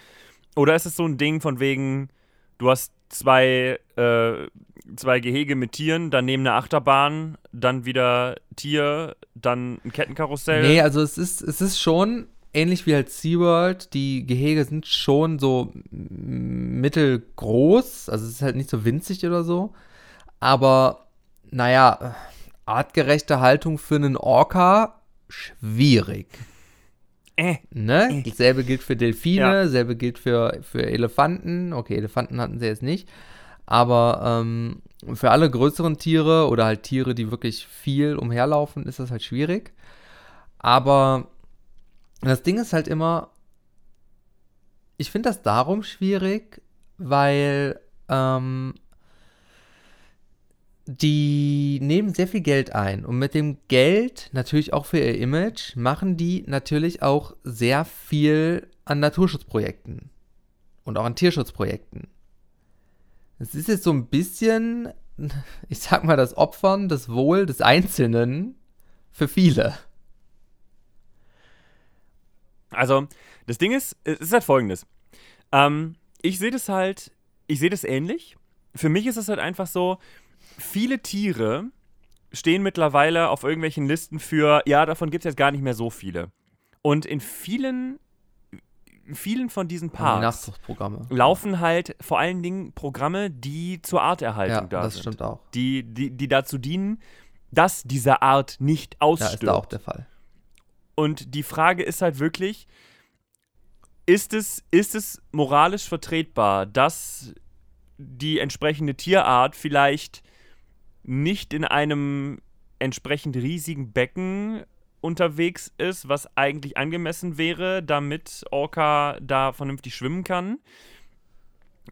Oder ist es so ein Ding von wegen, du hast zwei, äh, zwei Gehege mit Tieren, dann neben eine Achterbahn, dann wieder Tier, dann ein Kettenkarussell? Nee, also es ist, es ist schon ähnlich wie halt SeaWorld. Die Gehege sind schon so mittelgroß. Also es ist halt nicht so winzig oder so. Aber, naja, artgerechte Haltung für einen Orca, schwierig. Äh, Ne? Dasselbe gilt für Delfine, Ja. dasselbe gilt für, für Elefanten. Okay, Elefanten hatten sie jetzt nicht. Aber ähm, für alle größeren Tiere oder halt Tiere, die wirklich viel umherlaufen, ist das halt schwierig. Aber das Ding ist halt immer, ich finde das darum schwierig, weil ähm, die nehmen sehr viel Geld ein und mit dem Geld, natürlich auch für ihr Image, machen die natürlich auch sehr viel an Naturschutzprojekten und auch an Tierschutzprojekten. Es ist jetzt so ein bisschen, [laughs] ich sag mal, das Opfern des Wohl des Einzelnen für viele. Also, das Ding ist, es ist halt folgendes. Ähm, ich sehe das halt, ich sehe das ähnlich. Für mich ist es halt einfach so, viele Tiere stehen mittlerweile auf irgendwelchen Listen für, ja, davon gibt es jetzt gar nicht mehr so viele. Und in vielen, vielen von diesen Die Parks Nachzuchtprogramme. laufen halt vor allen Dingen Programme, die zur Arterhaltung Ja, da das sind. stimmt auch. Die, die, die dazu dienen, dass diese Art nicht Ja, ausstirbt. ist da auch der Fall. Und die Frage ist halt wirklich, ist es, ist es moralisch vertretbar, dass die entsprechende Tierart vielleicht nicht in einem entsprechend riesigen Becken unterwegs ist, was eigentlich angemessen wäre, damit Orca da vernünftig schwimmen kann?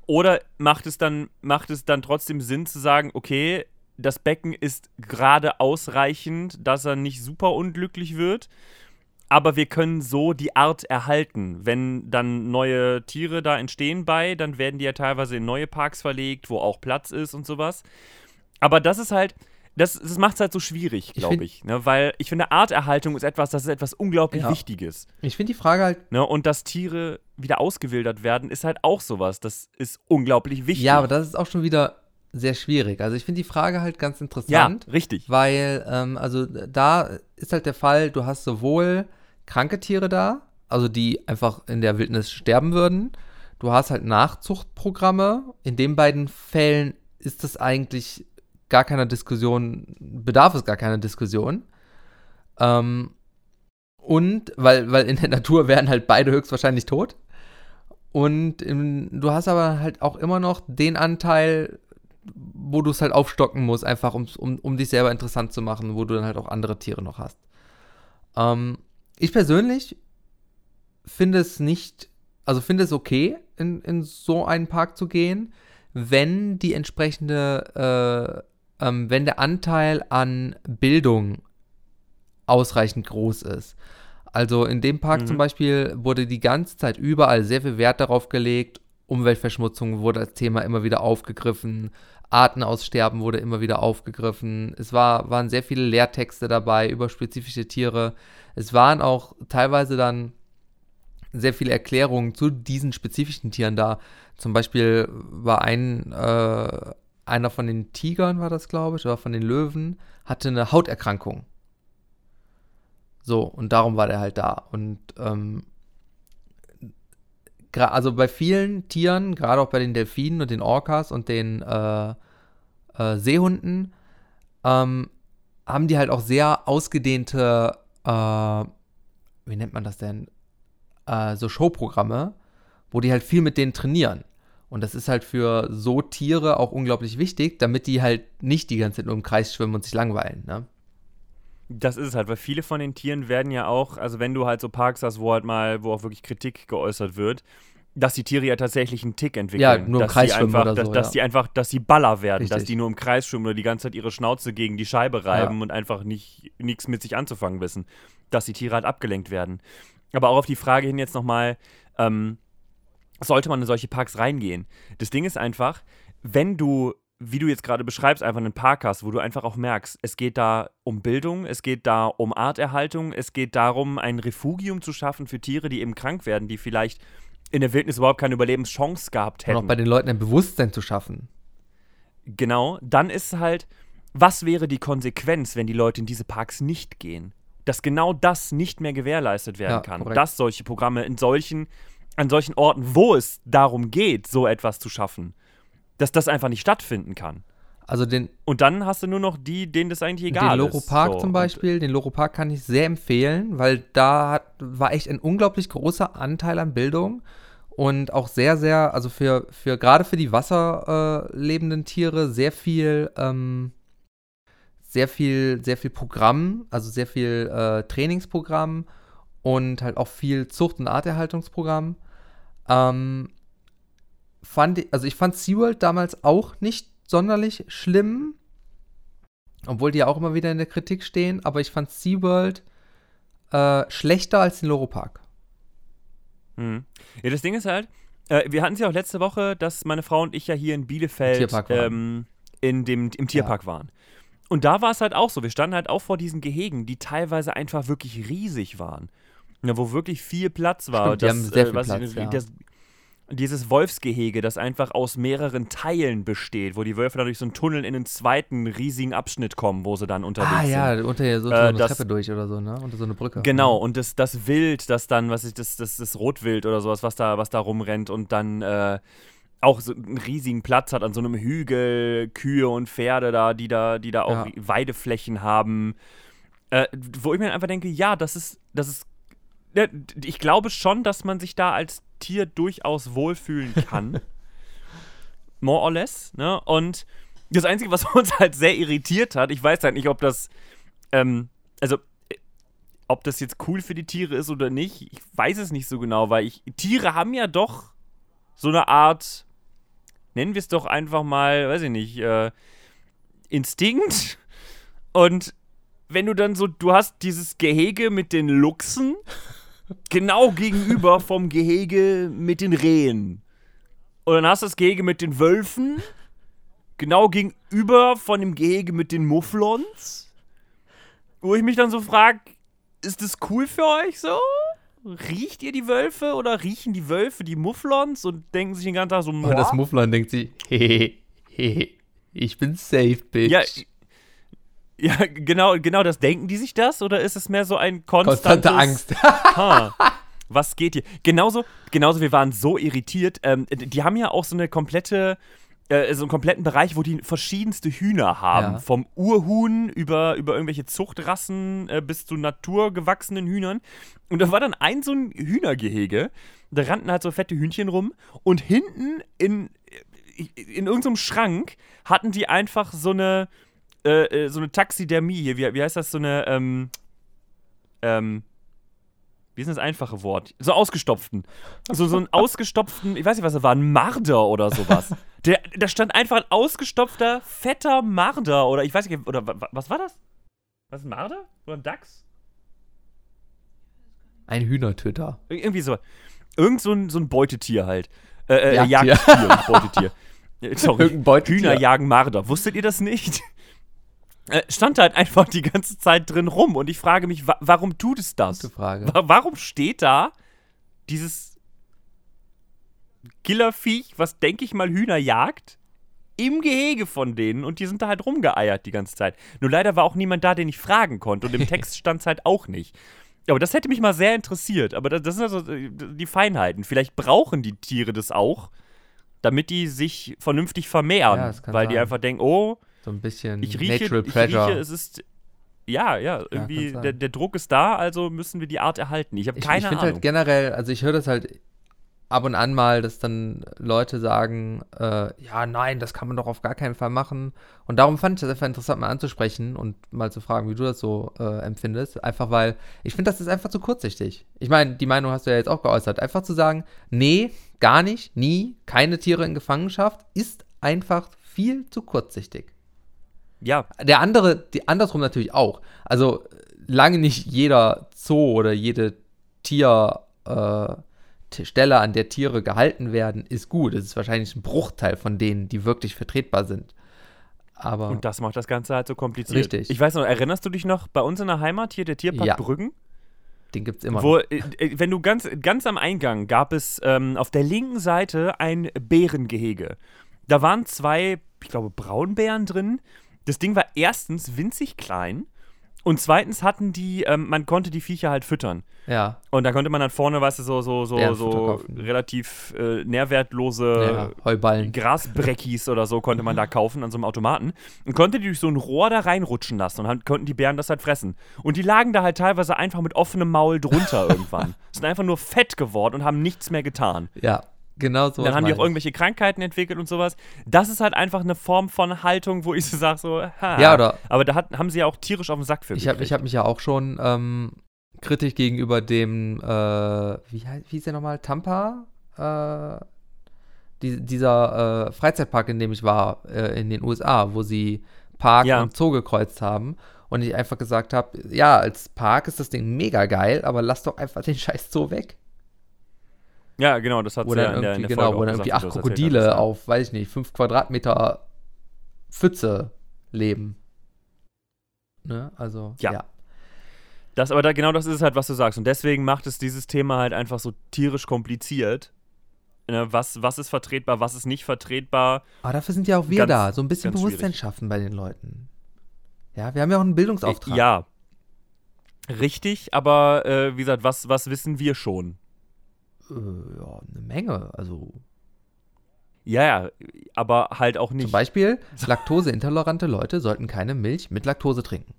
Oder macht es dann, macht es dann trotzdem Sinn zu sagen, okay, das Becken ist gerade ausreichend, dass er nicht super unglücklich wird. Aber wir können so die Art erhalten. Wenn dann neue Tiere da entstehen bei, dann werden die ja teilweise in neue Parks verlegt, wo auch Platz ist und sowas. Aber das ist halt, das, das macht es halt so schwierig, glaube ich. ich ne? Weil ich finde, Arterhaltung ist etwas, das ist etwas unglaublich ja. Wichtiges. Ich finde die Frage halt. Ne? Und dass Tiere wieder ausgewildert werden, ist halt auch sowas. Das ist unglaublich wichtig. Ja, aber das ist auch schon wieder sehr schwierig. Also ich finde die Frage halt ganz interessant. Ja, richtig. Weil, ähm, also da ist halt der Fall, du hast sowohl kranke Tiere da, also die einfach in der Wildnis sterben würden. Du hast halt Nachzuchtprogramme. In den beiden Fällen ist das eigentlich gar keiner Diskussion, bedarf es gar keiner Diskussion. Ähm, und, weil, weil in der Natur wären halt beide höchstwahrscheinlich tot. Und im, du hast aber halt auch immer noch den Anteil, wo du es halt aufstocken musst, einfach um, um, um dich selber interessant zu machen, wo du dann halt auch andere Tiere noch hast. Ähm, ich persönlich finde es nicht, also finde es okay, in, in so einen Park zu gehen, wenn die entsprechende, äh, ähm, wenn der Anteil an Bildung ausreichend groß ist. Also in dem Park mhm. zum Beispiel wurde die ganze Zeit überall sehr viel Wert darauf gelegt, Umweltverschmutzung wurde als Thema immer wieder aufgegriffen, Artenaussterben wurde immer wieder aufgegriffen. Es war, waren sehr viele Lehrtexte dabei über spezifische Tiere. Es waren auch teilweise dann sehr viele Erklärungen zu diesen spezifischen Tieren da. Zum Beispiel war ein, äh, einer von den Tigern, war das glaube ich, oder von den Löwen, hatte eine Hauterkrankung. So, und darum war der halt da. Und ähm, also bei vielen Tieren, gerade auch bei den Delfinen und den Orcas und den äh, äh, Seehunden, ähm, haben die halt auch sehr ausgedehnte, äh, wie nennt man das denn, äh, so Showprogramme, wo die halt viel mit denen trainieren. Und das ist halt für so Tiere auch unglaublich wichtig, damit die halt nicht die ganze Zeit nur im Kreis schwimmen und sich langweilen, ne? Das ist es halt, weil viele von den Tieren werden ja auch, also wenn du halt so Parks hast, wo halt mal, wo auch wirklich Kritik geäußert wird, dass die Tiere ja tatsächlich einen Tick entwickeln. Ja, nur im Kreis schwimmen einfach, oder dass, so, dass ja. die einfach, dass sie Baller werden, Richtig. dass die nur im Kreis schwimmen oder die ganze Zeit ihre Schnauze gegen die Scheibe reiben ja. und einfach nicht nichts mit sich anzufangen wissen. Dass die Tiere halt abgelenkt werden. Aber auch auf die Frage hin jetzt nochmal, ähm, sollte man in solche Parks reingehen? Das Ding ist einfach, wenn du wie du jetzt gerade beschreibst, einfach einen Park hast, wo du einfach auch merkst, es geht da um Bildung, es geht da um Arterhaltung, es geht darum, ein Refugium zu schaffen für Tiere, die eben krank werden, die vielleicht in der Wildnis überhaupt keine Überlebenschance gehabt hätten. Und auch bei den Leuten ein Bewusstsein zu schaffen. Genau, dann ist halt, was wäre die Konsequenz, wenn die Leute in diese Parks nicht gehen? Dass genau das nicht mehr gewährleistet werden ja, kann. Korrekt. Dass solche Programme in solchen, an solchen Orten, wo es darum geht, so etwas zu schaffen, dass das einfach nicht stattfinden kann. Also den und dann hast du nur noch die, denen das eigentlich egal ist. Den Loro Park so. zum Beispiel, den Loro Park kann ich sehr empfehlen, weil da hat, war echt ein unglaublich großer Anteil an Bildung und auch sehr, sehr, also für, für gerade für die wasserlebenden äh, Tiere sehr viel, ähm, sehr viel, sehr viel Programm, also sehr viel äh, Trainingsprogramm und halt auch viel Zucht- und Arterhaltungsprogramm. Ähm, fand also ich fand SeaWorld damals auch nicht sonderlich schlimm, obwohl die ja auch immer wieder in der Kritik stehen, aber ich fand SeaWorld äh, schlechter als den Loro Park. Hm. Ja, das Ding ist halt, äh, wir hatten es ja auch letzte Woche, dass meine Frau und ich ja hier in Bielefeld ähm, in dem, im Tierpark ja. waren. Und da war es halt auch so, wir standen halt auch vor diesen Gehegen, die teilweise einfach wirklich riesig waren. Ja, wo wirklich viel Platz war. Stimmt, das, die haben sehr viel äh, Platz, ich, ja. das, dieses Wolfsgehege, das einfach aus mehreren Teilen besteht, wo die Wölfe dann durch so einen Tunnel in einen zweiten riesigen Abschnitt kommen, wo sie dann unterwegs sind. Ah ja, unter so, so eine das, Treppe durch oder so, ne? Unter so eine Brücke. Genau, und das, das Wild, das dann, was ich, das, das, das Rotwild oder sowas, was da, was da rumrennt und dann äh, auch so einen riesigen Platz hat an so einem Hügel, Kühe und Pferde da, die da, die da auch ja. Weideflächen haben. Äh, wo ich mir einfach denke, ja, das ist, das ist ich glaube schon, dass man sich da als Tier durchaus wohlfühlen [laughs] kann. More or less, ne? Und das Einzige, was [laughs] uns halt sehr irritiert hat, ich weiß halt nicht, ob das, ähm, also, ob das jetzt cool für die Tiere ist oder nicht, ich weiß es nicht so genau, weil ich, Tiere haben ja doch so eine Art, nennen wir es doch einfach mal, weiß ich nicht, äh, Instinkt. Und wenn du dann so, du hast dieses Gehege mit den Luchsen genau gegenüber vom Gehege mit den Rehen. Und dann hast du das Gehege mit den Wölfen genau gegenüber von dem Gehege mit den Mufflons. Wo ich mich dann so frage, ist das cool für euch so? Riecht ihr die Wölfe oder riechen die Wölfe die Mufflons und denken sich den ganzen Tag so, Und das Mufflon denkt sich, [laughs] hehe, hehe, ich bin safe, Bitch. Ja, ja, [laughs] genau, genau das. Denken die sich das oder ist es mehr so ein. Konstante Angst. Ha, was geht hier? Genauso, genauso, wir waren so irritiert. Ähm, die haben ja auch so eine komplette, äh, so einen kompletten Bereich, wo die verschiedenste Hühner haben. Ja. Vom Urhuhn über, über irgendwelche Zuchtrassen äh, bis zu naturgewachsenen Hühnern. Und da war dann ein so ein Hühnergehege. Da rannten halt so fette Hühnchen rum. Und hinten in, in irgendeinem Schrank hatten die einfach so eine, äh, äh, so eine Taxidermie hier. Wie, wie heißt das? So eine, ähm, ähm, wie ist denn das einfache Wort? So ausgestopften. So, so einen [laughs] ausgestopften, ich weiß nicht, was er war, ein Marder oder sowas. [laughs] Der, da stand einfach ein ausgestopfter, fetter Marder oder ich weiß nicht, oder wa- wa- was war das? Was, ein Marder? Oder ein Dachs? Ein Hühnertöter. Ir- Irgendwie so. Irgend so ein, so ein Beutetier halt. Äh, äh, Jagdtier. Jagdtier, Beutetier. [laughs] Sorry. Irgendein Beutetier. Hühner jagen Marder. Wusstet ihr das nicht? Äh, stand halt einfach die ganze Zeit drin rum und ich frage mich, wa warum tut es das? Gute Frage. Wa warum steht da dieses Killerviech, was denke ich mal Hühner jagt, im Gehege von denen und die sind da halt rumgeeiert die ganze Zeit. Nur leider war auch niemand da, den ich fragen konnte und im [laughs] Text stand es halt auch nicht. Aber das hätte mich mal sehr interessiert. Aber das, das sind also äh, die Feinheiten. Vielleicht brauchen die Tiere das auch, damit die sich vernünftig vermehren. Ja, weil die sein. einfach denken, oh, So ein bisschen ich rieche, Natural ich rieche, es ist. Ja, ja, irgendwie, sein. der, der Druck ist da, also müssen wir die Art erhalten. Ich habe ich keine ich finde Ahnung. halt generell, also ich höre das halt ab und an mal, dass dann Leute sagen, äh, ja, nein, das kann man doch auf gar keinen Fall machen. Und darum fand ich das einfach interessant, mal anzusprechen und mal zu fragen, wie du das so äh, empfindest. Einfach weil, ich finde, das ist einfach zu kurzsichtig. Ich meine, die Meinung hast du ja jetzt auch geäußert. Einfach zu sagen, nee, gar nicht, nie, keine Tiere in Gefangenschaft, ist einfach viel zu kurzsichtig. Ja, Der andere, die andersrum natürlich auch. Also lange nicht jeder Zoo oder jede Tier, äh, Stelle, an der Tiere gehalten werden, ist gut. Es ist wahrscheinlich ein Bruchteil von denen, die wirklich vertretbar sind. Aber und das macht das Ganze halt so kompliziert. Richtig. Ich weiß noch, erinnerst du dich noch bei uns in der Heimat hier, der Tierpark Ja. Brüggen? den gibt es immer Wo, äh, äh, wenn du ganz, ganz am Eingang gab es ähm, auf der linken Seite ein Bärengehege. Da waren zwei, ich glaube, Braunbären drin. Das Ding war erstens winzig klein und zweitens hatten die, ähm, man konnte die Viecher halt füttern. Ja, Und da konnte man dann vorne, weißt du, so, so, so, so relativ äh, nährwertlose ja Heuballen. Grasbreckis oder so konnte man da kaufen an so einem Automaten und konnte die durch so ein Rohr da reinrutschen lassen und dann konnten die Bären das halt fressen. Und die lagen da halt teilweise einfach mit offenem Maul drunter [laughs] irgendwann. Sind einfach nur fett geworden und haben nichts mehr getan. Ja, genau so. dann haben die auch irgendwelche Krankheiten entwickelt und sowas. Das ist halt einfach eine Form von Haltung, wo ich so sage, so, ha. Ja, oder- Aber da hat, haben sie ja auch tierisch auf den Sack für Ich habe gekriegt. ich hab mich ja auch schon ähm, kritisch gegenüber dem, äh, wie, wie hieß der nochmal? Tampa? Äh, die, dieser äh, Freizeitpark, in dem ich war, äh, in den USA, wo sie Park Ja. und Zoo gekreuzt haben. Und ich einfach gesagt habe, ja, als Park ist das Ding mega geil, aber lass doch einfach den [laughs] scheiß Zoo weg. Ja, genau, das hat sie ja in der, in der genau, Folge wo dann irgendwie acht erzählt Krokodile ja. auf, weiß ich nicht, fünf Quadratmeter Pfütze leben. Ne? Also, Ja. ja. Das, aber da, genau das ist es halt, was du sagst. Und deswegen macht es dieses Thema halt einfach so tierisch kompliziert. Ne, was, was ist vertretbar, was ist nicht vertretbar. Aber dafür sind ja auch wir Ganz- da, so ein bisschen Bewusstsein schwierig. schaffen bei den Leuten. Ja, wir haben ja auch einen Bildungsauftrag. Ja. Richtig, aber äh, wie gesagt, was, was wissen wir schon? Äh, ja, eine Menge. Also Ja, ja, aber halt auch nicht. zum Beispiel, [laughs] laktoseintolerante Leute sollten keine Milch mit Laktose trinken.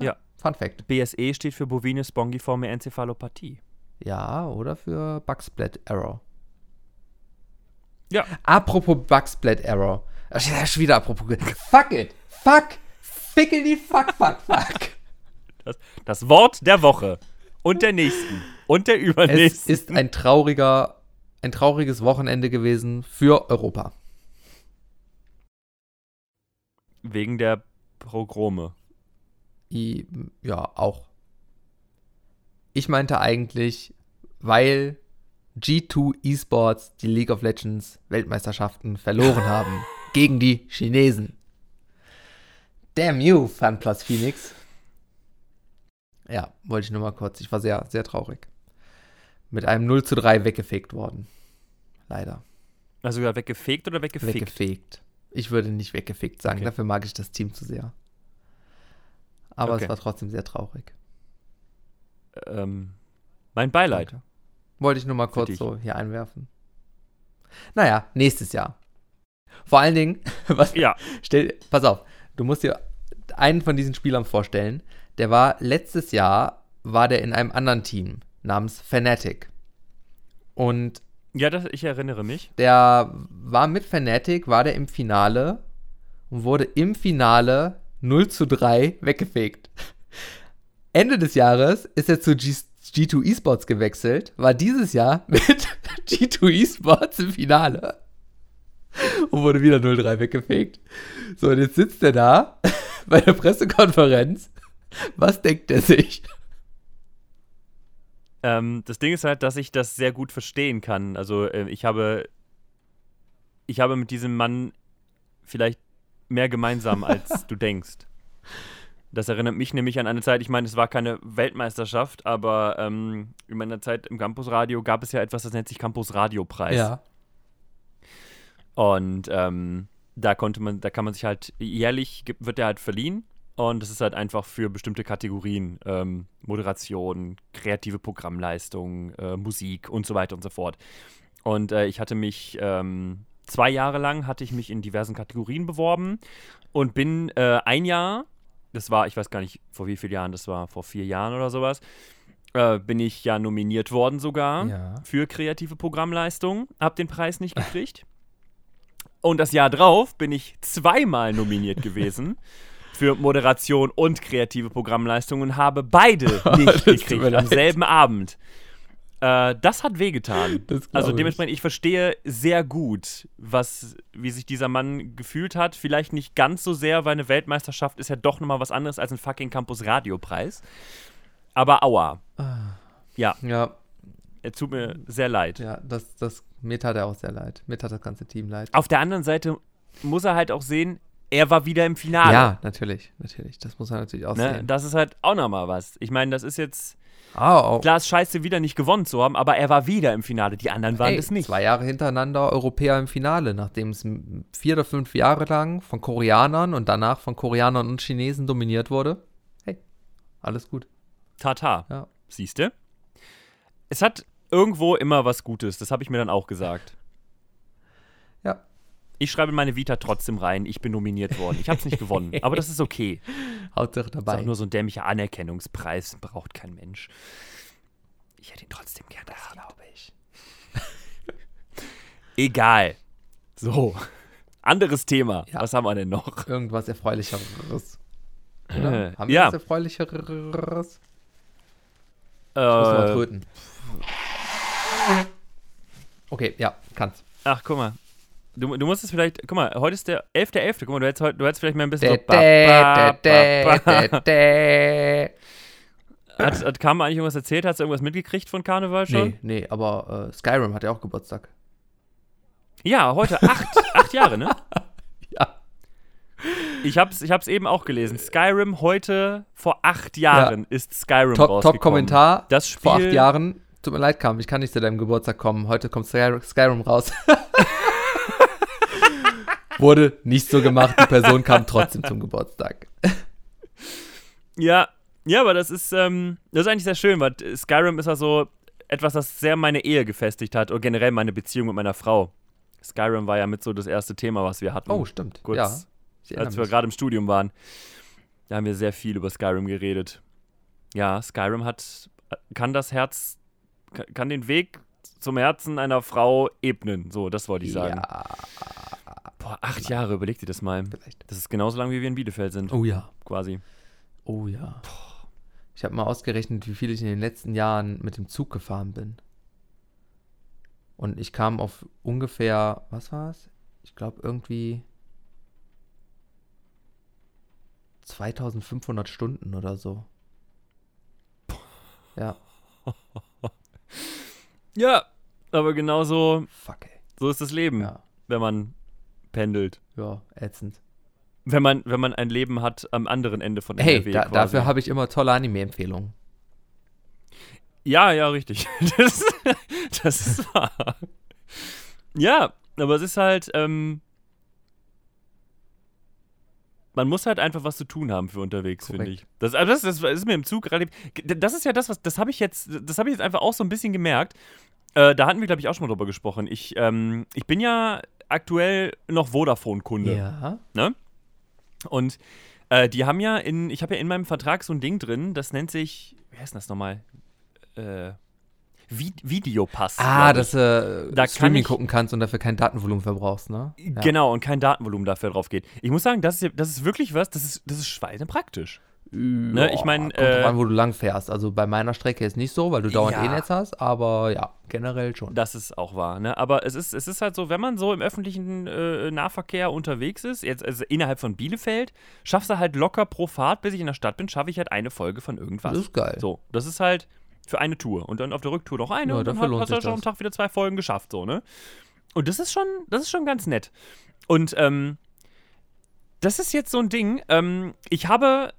Ja. Fun Fact. BSE steht für bovine spongiforme Enzephalopathie. Ja, oder für Bugsplat Error. Ja. Apropos Bugsplat Error. Ja, schon wieder apropos. Fuck it. Fuck. Fickel die fuck, fuck, fuck. Das, das Wort der Woche. Und der nächsten. Und der Es übernächsten. ist ein trauriger, ein trauriges Wochenende gewesen für Europa. Wegen der Pogrome. I, ja, auch. Ich meinte eigentlich, weil G2 Esports die League of Legends Weltmeisterschaften verloren [laughs] haben gegen die Chinesen. Damn you, FunPlus Phoenix. Ja, wollte ich nur mal kurz. Ich war sehr, sehr traurig. Mit einem 0 zu 3 weggefegt worden. Leider. Also ja, weggefegt oder weggefegt? Weggefegt. Ich würde nicht weggefegt sagen. Okay. Dafür mag ich das Team zu sehr. Aber Okay. es war trotzdem sehr traurig. Ähm, mein Beileid. Danke. Wollte ich nur mal kurz so hier einwerfen. Naja, nächstes Jahr. Vor allen Dingen, [laughs] was, Ja, stell, pass auf, du musst dir einen von diesen Spielern vorstellen. Der war letztes Jahr, war der in einem anderen Team namens Fnatic. Und ja das, ich erinnere mich. der war mit Fnatic, war der im Finale und wurde im Finale 0 zu 3 weggefegt. [laughs] Ende des Jahres ist er zu G G2 Esports gewechselt, war dieses Jahr [laughs] mit G2 Esports im Finale [laughs] und wurde wieder 0-3 weggefegt. So, und jetzt sitzt er da bei der Pressekonferenz. Was denkt er sich? Ähm, das Ding ist halt, dass ich das sehr gut verstehen kann. Also äh, ich habe, ich habe mit diesem Mann vielleicht mehr gemeinsam, als [laughs] du denkst. Das erinnert mich nämlich an eine Zeit, ich meine, es war keine Weltmeisterschaft, aber ähm, in meiner Zeit im Campusradio gab es ja etwas, das nennt sich Campus-Radio-Preis. Und ähm, da konnte man, da kann man sich halt jährlich wird der halt verliehen und das ist halt einfach für bestimmte Kategorien ähm, Moderation, kreative Programmleistung, äh, Musik und so weiter und so fort. Und äh, ich hatte mich ähm, zwei Jahre lang hatte ich mich in diversen Kategorien beworben und bin äh, ein Jahr, das war, ich weiß gar nicht vor wie vielen Jahren, das war vor vier Jahren oder sowas, äh, bin ich ja nominiert worden sogar Ja. für kreative Programmleistung, hab den Preis nicht gekriegt. Und das Jahr drauf bin ich zweimal nominiert gewesen [laughs] für Moderation und kreative Programmleistung und habe beide [laughs] nicht gekriegt am selben Abend. Äh, das hat wehgetan. Das Also dementsprechend, ich verstehe sehr gut, was, wie sich dieser Mann gefühlt hat. Vielleicht nicht ganz so sehr, weil eine Weltmeisterschaft ist ja doch nochmal was anderes als ein fucking Campus Radiopreis. Aber aua. Ja, Ja, er tut mir sehr leid. ja, das, das, mir tat er auch sehr leid. Mir tat das ganze Team leid. Auf der anderen Seite muss er halt auch sehen, er war wieder im Finale. Ja, natürlich, natürlich. Das muss man natürlich auch Ne? sehen. Das ist halt auch nochmal was. Ich meine, das ist jetzt. Ah, auch. Klar, ist scheiße, wieder nicht gewonnen zu haben, aber er war wieder im Finale. Die anderen waren Ey, es nicht. Zwei Jahre hintereinander Europäer im Finale, nachdem es vier oder fünf Jahre lang von Koreanern und danach von Koreanern und Chinesen dominiert wurde. Hey, alles gut. Tata. Ja. Siehste? Es hat irgendwo immer was Gutes. Das habe ich mir dann auch gesagt. Ich schreibe in meine Vita trotzdem rein. Ich bin nominiert worden. Ich habe es nicht gewonnen, aber das ist okay. [laughs] Hauptsache Das ist dabei. auch nur so ein dämlicher Anerkennungspreis. Braucht kein Mensch. Ich hätte ihn trotzdem gern gehabt. glaube ich. [laughs] Egal. So. Anderes Thema. Ja. Was haben wir denn noch? Irgendwas Erfreulicheres. Äh, Oder? Haben wir ja. was Erfreulicheres? Ich muss mal Äh, tröten. Okay, ja, kannst. ach, guck mal. Du, du musst es vielleicht, guck mal, heute ist der 11.11. Guck mal, du hättest, heute, du hättest vielleicht mal ein bisschen so. Ba, ba, ba. Hat, hat Kam eigentlich irgendwas erzählt? Hast du irgendwas mitgekriegt von Karneval schon? Nee, nee, aber äh, Skyrim hat ja auch Geburtstag. Ja, heute acht, [laughs] acht Jahre, ne? Ja. Ich hab's, ich hab's eben auch gelesen. Skyrim heute vor acht Jahren ist Skyrim Top- rausgekommen. Top-Kommentar Das Spiel, vor acht Jahren. Tut mir leid, Kam, ich kann nicht zu deinem Geburtstag kommen. Heute kommt Sky Skyrim raus. [laughs] Wurde nicht so gemacht, die Person kam trotzdem zum Geburtstag. Ja, ja, aber das ist, ähm, das ist eigentlich sehr schön, weil Skyrim ist ja so etwas, das sehr meine Ehe gefestigt hat und generell meine Beziehung mit meiner Frau. Skyrim war ja mit so das erste Thema, was wir hatten. Oh, stimmt. Kurz, ja. Als wir gerade im Studium waren. Da haben wir sehr viel über Skyrim geredet. Ja, Skyrim hat, kann das Herz, kann, kann den Weg zum Herzen einer Frau ebnen. So, das wollte ich sagen. Ja, Boah, acht Jahre, überleg dir das mal. vielleicht. Das ist genauso lang, wie wir in Bielefeld sind, Oh ja. quasi. Oh ja. Ich habe mal ausgerechnet, wie viel ich in den letzten Jahren mit dem Zug gefahren bin. Und ich kam auf ungefähr, was war es? Ich glaube irgendwie 2500 Stunden oder so. Ja. [laughs] Ja, aber genauso Fuck, ey. so ist das Leben, Ja. wenn man pendelt. Ja, ätzend. Wenn man, wenn man ein Leben hat am anderen Ende von Hey, NRW da, quasi. dafür habe ich immer tolle Anime-Empfehlungen. Ja, ja, richtig. [laughs] Das, das ist wahr. Ja, aber es ist halt, ähm, man muss halt einfach was zu tun haben für unterwegs, finde ich. Das, also das, das ist mir im Zug gerade. Das ist ja das, was, das habe ich jetzt, das habe ich jetzt einfach auch so ein bisschen gemerkt. Äh, da hatten wir, glaube ich, auch schon mal drüber gesprochen. Ich, ähm, ich bin ja aktuell noch Vodafone-Kunde. Ja. Und äh, die haben ja in, ich habe ja in meinem Vertrag so ein Ding drin, das nennt sich, wie heißt denn das nochmal? Äh, Vi Videopass. Ah, dass du Da äh, kann Streaming ich- gucken kannst und dafür kein Datenvolumen verbrauchst, ne? Ja. Genau, und kein Datenvolumen dafür drauf geht. Ich muss sagen, das ist, das ist wirklich was, das ist, das ist schweinepraktisch. Ne, ich mein, kommt äh, an, wo du lang fährst. Also bei meiner Strecke ist nicht so, weil du dauernd Ja. eh Netz hast, aber ja, generell schon. Das ist auch wahr, ne? Aber es ist, es ist halt so, wenn man so im öffentlichen äh, Nahverkehr unterwegs ist, jetzt also innerhalb von Bielefeld, schaffst du halt locker pro Fahrt, bis ich in der Stadt bin, schaffe ich halt eine Folge von irgendwas. Das ist geil. So, das ist halt für eine Tour. Und dann auf der Rücktour noch eine Ja, und dann hat, hast du sich schon am. Tag wieder zwei Folgen geschafft, so, ne? Und das ist schon, das ist schon ganz nett. Und ähm, das ist jetzt so ein Ding. Ähm, ich habe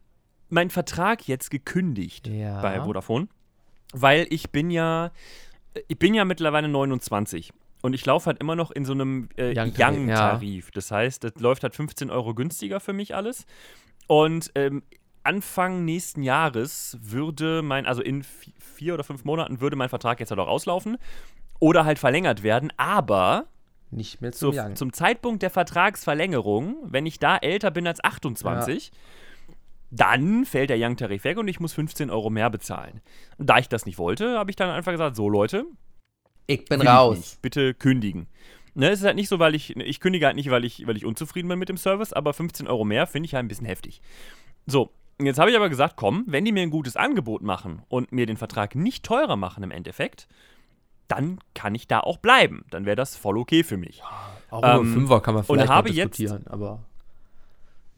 meinen Vertrag jetzt gekündigt Ja. bei Vodafone, weil ich bin ja, ich bin ja mittlerweile 29 und ich laufe halt immer noch in so einem äh, Young-Tarif, Young-Tarif. Das heißt, das läuft halt 15 Euro günstiger für mich alles. Und ähm, Anfang nächsten Jahres würde mein, also in vi- vier oder fünf Monaten würde mein Vertrag jetzt halt auch auslaufen oder halt verlängert werden, aber Nicht mehr so, zum Young. zum Zeitpunkt der Vertragsverlängerung, wenn ich da älter bin als 28, dann fällt der Young-Tarif weg und ich muss 15 Euro mehr bezahlen. Und da ich das nicht wollte, habe ich dann einfach gesagt, so Leute, Ich bin raus. nicht. bitte kündigen. Ne, es ist halt nicht so, weil ich, ich kündige halt nicht, weil ich, weil ich unzufrieden bin mit dem Service, aber 15 Euro mehr finde ich halt ein bisschen heftig. So, jetzt habe ich aber gesagt, komm, wenn die mir ein gutes Angebot machen und mir den Vertrag nicht teurer machen im Endeffekt, dann kann ich da auch bleiben. Dann wäre das voll okay für mich. Auch über Ähm, Fünfer kann man vielleicht habe noch jetzt- diskutieren, aber.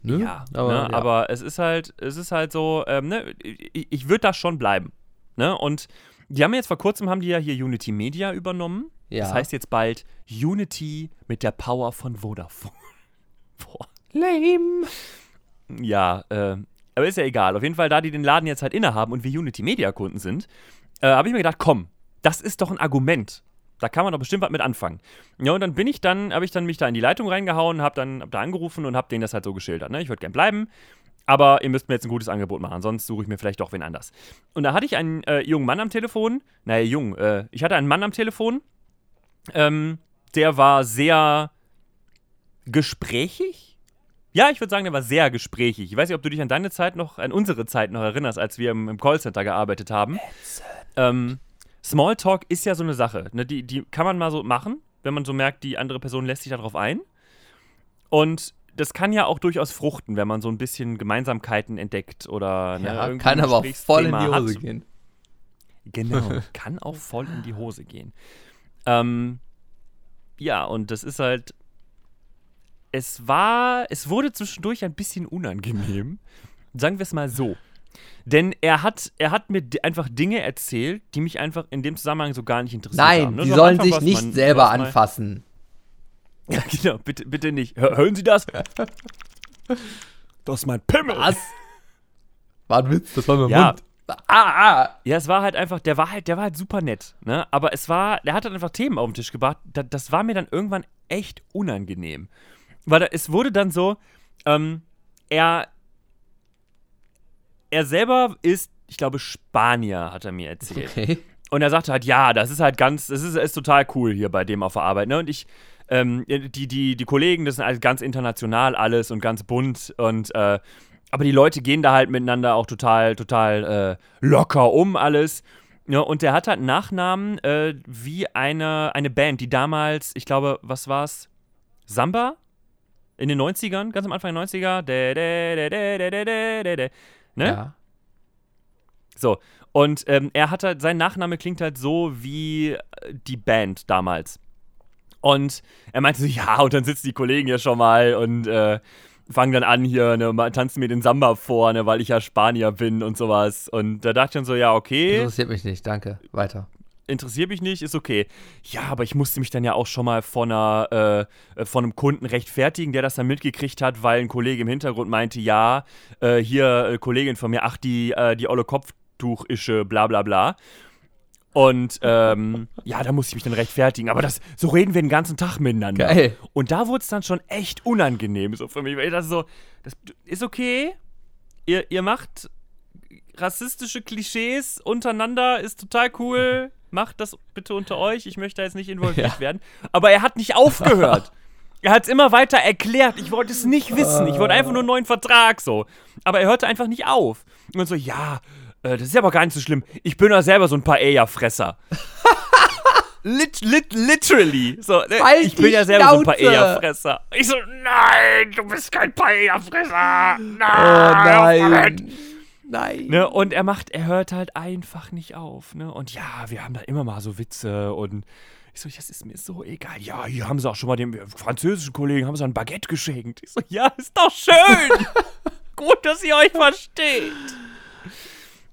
Ne? Ja, aber, ne, ja. aber es ist halt, es ist halt so, ähm, ne, ich, ich würde da schon bleiben. Ne? Und die haben jetzt vor kurzem haben die ja hier Unity Media übernommen. Ja. Das heißt jetzt bald Unity mit der Power von Vodafone. [laughs] Boah. Lame. Ja, äh, aber ist ja egal. Auf jeden Fall, da die den Laden jetzt halt innehaben und wir Unity Media Kunden sind, äh, habe ich mir gedacht, komm, das ist doch ein Argument. Da kann man doch bestimmt was mit anfangen. Ja, und dann bin ich dann, habe ich dann mich da in die Leitung reingehauen, habe dann hab da angerufen und habe denen das halt so geschildert. Ne? Ich würde gern bleiben, aber ihr müsst mir jetzt ein gutes Angebot machen, sonst suche ich mir vielleicht doch wen anders. Und da hatte ich einen äh, jungen Mann am Telefon, naja, jung, äh, ich hatte einen Mann am Telefon, ähm, der war sehr gesprächig. Ja, ich würde sagen, der war sehr gesprächig. Ich weiß nicht, ob du dich an deine Zeit noch, an unsere Zeit noch erinnerst, als wir im, im Callcenter gearbeitet haben. Ähm, Smalltalk ist ja so eine Sache. Ne? Die, die kann man mal so machen, wenn man so merkt, die andere Person lässt sich darauf ein. Und das kann ja auch durchaus fruchten, wenn man so ein bisschen Gemeinsamkeiten entdeckt oder ne, Ja, kann aber auch voll in die Hose hat. gehen. Genau, [laughs] kann auch voll in die Hose gehen. Ähm, ja, und das ist halt. Es war, es wurde zwischendurch ein bisschen unangenehm. Sagen wir es mal so. Denn er hat, er hat mir einfach Dinge erzählt, die mich einfach in dem Zusammenhang so gar nicht interessiert haben. Nein, ne? die So sollen sich nicht man- selber anfassen. [laughs] Ja, genau, bitte, bitte nicht. Hör, hören Sie das? [laughs] Das ist mein Pimmel. Was? War ein Witz, das war mein Ja. Mund. Ah, ah. Ja, es war halt einfach, der war halt, der war halt super nett, ne? Aber es war, der hat halt einfach Themen auf den Tisch gebracht. Da, das war mir dann irgendwann echt unangenehm. Weil da, es wurde dann so, ähm, er, er selber ist, ich glaube, Spanier, hat er mir erzählt. Okay. Und er sagte halt, ja, das ist halt ganz, das ist, ist total cool hier bei dem auf der Arbeit. Ne? Und ich, ähm, die, die, die Kollegen, das sind halt ganz international alles und ganz bunt. Und äh, aber die Leute gehen da halt miteinander auch total, total äh, locker um alles. Ja, und der hat halt Nachnamen äh, wie eine, eine Band, die damals, ich glaube, was war's? Samba? In den 90ern, ganz am Anfang der 90er. Ne? Ja. So. Und ähm, er hat halt, sein Nachname klingt halt so wie äh, die Band damals. Und er meinte so, [laughs] ja, und dann sitzen die Kollegen ja schon mal und äh, fangen dann an hier, ne, tanzen mir den Samba vor, ne, weil ich ja Spanier bin und sowas. Und da dachte ich dann so, ja, okay. Interessiert mich nicht, danke. Weiter. Interessiert mich nicht, ist okay. Ja, aber ich musste mich dann ja auch schon mal von, einer, äh, von einem Kunden rechtfertigen, der das dann mitgekriegt hat, weil ein Kollege im Hintergrund meinte, ja, äh, hier, äh, Kollegin von mir, ach, die, äh, die olle Kopftuch-Ische, bla bla bla. Und ähm, [laughs] ja, da muss ich mich dann rechtfertigen. Aber das, so reden wir den ganzen Tag miteinander. Geil. Und da wurde es dann schon echt unangenehm so für mich. Weil ich dachte so, das ist okay. Ihr, ihr macht rassistische Klischees untereinander, ist total cool. Macht das bitte unter [laughs] euch. Ich möchte da jetzt nicht involviert Ja. werden. Aber er hat nicht aufgehört. Er hat es immer weiter erklärt. Ich wollte es nicht wissen. Ich wollte einfach nur einen neuen Vertrag so. Aber er hörte einfach nicht auf. Und so, ja, äh, das ist aber gar nicht so schlimm. Ich bin ja selber so ein Paella-Fresser. [laughs] lit, lit, literally. So, ne? Halt ich bin ja selber so ein Schnauze. Paella-Fresser. Ich so, nein, du bist kein Paella-Fresser. Nein. Oh nein. Nein. Ne, und er macht, er hört halt einfach nicht auf. Ne? Und ja, wir haben da immer mal so Witze und ich so, das ist mir so egal. Ja, hier haben sie auch schon mal dem französischen Kollegen haben sie ein Baguette geschenkt. Ich so, ja, ist doch schön. [laughs] Gut, dass ihr euch versteht.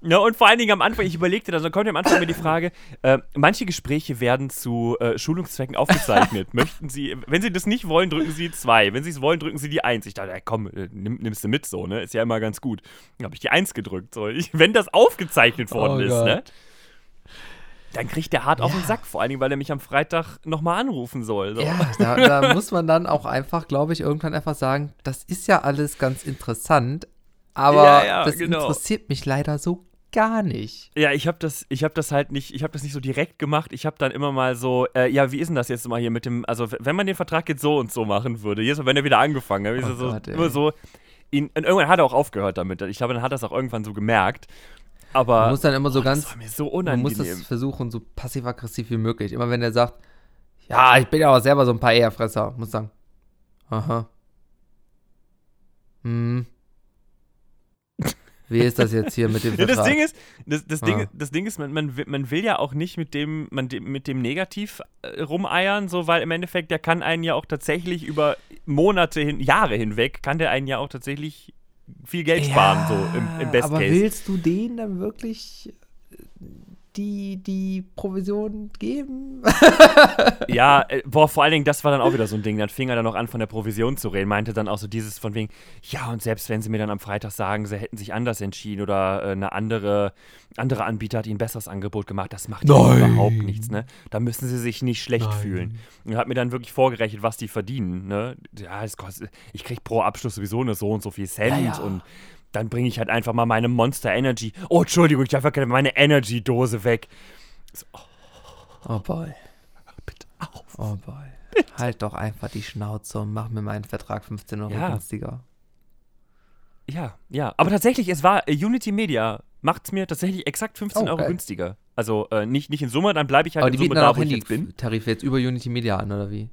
Ne, und vor allen Dingen am Anfang, ich überlegte dann, so kommt ja am Anfang mir die Frage, äh, manche Gespräche werden zu äh, Schulungszwecken aufgezeichnet. [laughs] Möchten Sie, wenn Sie das nicht wollen, drücken Sie zwei. Wenn Sie es wollen, drücken Sie die eins. Ich dachte, ey, komm, äh, nimm, nimmst du mit so, ne? Ist ja immer ganz gut. Dann habe ich die eins gedrückt. So. Ich, wenn das aufgezeichnet worden Oh ist, Gott. ne? Dann kriegt der hart auf den Ja. Sack, vor allen Dingen, weil er mich am Freitag nochmal anrufen soll. So. Ja, da, da [laughs] muss man dann auch einfach, glaube ich, irgendwann einfach sagen, das ist ja alles ganz interessant, aber Ja, ja, das genau. interessiert mich leider so gar nicht. Ja, ich habe das, ich habe das halt nicht, ich habe das nicht so direkt gemacht. Ich habe dann immer mal so, äh, ja, wie ist denn das jetzt mal hier mit dem, also wenn man den Vertrag jetzt so und so machen würde, jetzt, wenn er wieder angefangen hat, ist Oh so, Gott, immer so, ihn, und irgendwann hat er auch aufgehört damit. Ich glaube, dann hat er es auch irgendwann so gemerkt. Aber Man muss dann immer so oh, ganz, das war mir so man muss unangenehm. das versuchen, so passiv-aggressiv wie möglich. Immer wenn er sagt, ja, ich bin ja auch selber so ein paar Eierfresser, muss sagen, aha. Hm. Wie ist das jetzt hier mit dem [laughs] Ja, Vertrag? das Ding ist, das, das, Ding, Ah. das Ding ist, man, man, will, man will ja auch nicht mit dem, man, mit dem Negativ äh, rumeiern, so, weil im Endeffekt, der kann einen ja auch tatsächlich über Monate hin, Jahre hinweg, kann der einen ja auch tatsächlich viel Geld sparen, so im, im Best aber Case. willst du denen dann wirklich die, die Provision geben? [laughs] Ja, äh, boah, vor allen Dingen, das war dann auch wieder so ein Ding. Dann fing er dann noch an, von der Provision zu reden. Meinte dann auch so dieses von wegen, ja, und selbst wenn sie mir dann am Freitag sagen, sie hätten sich anders entschieden oder äh, eine andere, andere Anbieter hat ihnen ein besseres Angebot gemacht, das macht ihnen Nein. überhaupt nichts, ne? Da müssen sie sich nicht schlecht fühlen. Und hat mir dann wirklich vorgerechnet, was die verdienen, ne? Ja, das kostet, ich krieg pro Abschluss sowieso nur so und so viel Cent Ja, ja. und dann bringe ich halt einfach mal meine Monster Energy. Oh, Entschuldigung, ich darf ja meine Energy-Dose weg. Oh boy. Bitte auf. Oh boy. Halt doch einfach die Schnauze und mach mir meinen Vertrag 15 Euro Ja. günstiger. Ja, ja. Aber tatsächlich, es war äh, Unity Media. Macht es mir tatsächlich exakt 15 Oh, Euro geil. günstiger. Also äh, nicht, nicht in Summe, dann bleibe ich halt Aber in die Summe da, auch wo ich jetzt bin. Handy-Tarife jetzt über Unity Media an, oder wie?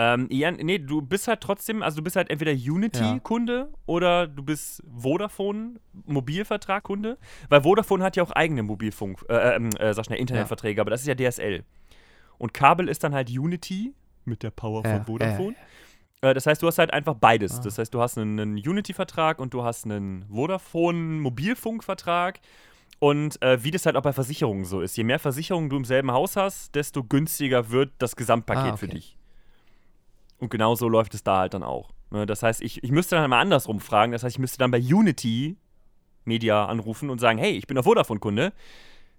Ähm, ja, nee, du bist halt trotzdem, also du bist halt entweder Unity-Kunde oder du bist Vodafone-Mobilvertrag-Kunde. Weil Vodafone hat ja auch eigene Mobilfunk, äh, ähm, äh, sag schnell, Internetverträge, aber das ist ja DSL. Und Kabel ist dann halt Unity mit der Power Ja, von Vodafone. Äh, das heißt, du hast halt einfach beides. Ah. Das heißt, du hast einen, einen Unity-Vertrag und du hast einen Vodafone-Mobilfunk-Vertrag. Und äh, wie das halt auch bei Versicherungen so ist. Je mehr Versicherungen du im selben Haus hast, desto günstiger wird das Gesamtpaket Ah, für okay. dich. Und genau so läuft es da halt dann auch. Ne, Das heißt, ich, ich müsste dann mal andersrum fragen. Das heißt, ich müsste dann bei Unity Media anrufen und sagen, hey, ich bin der Vodafone-Kunde.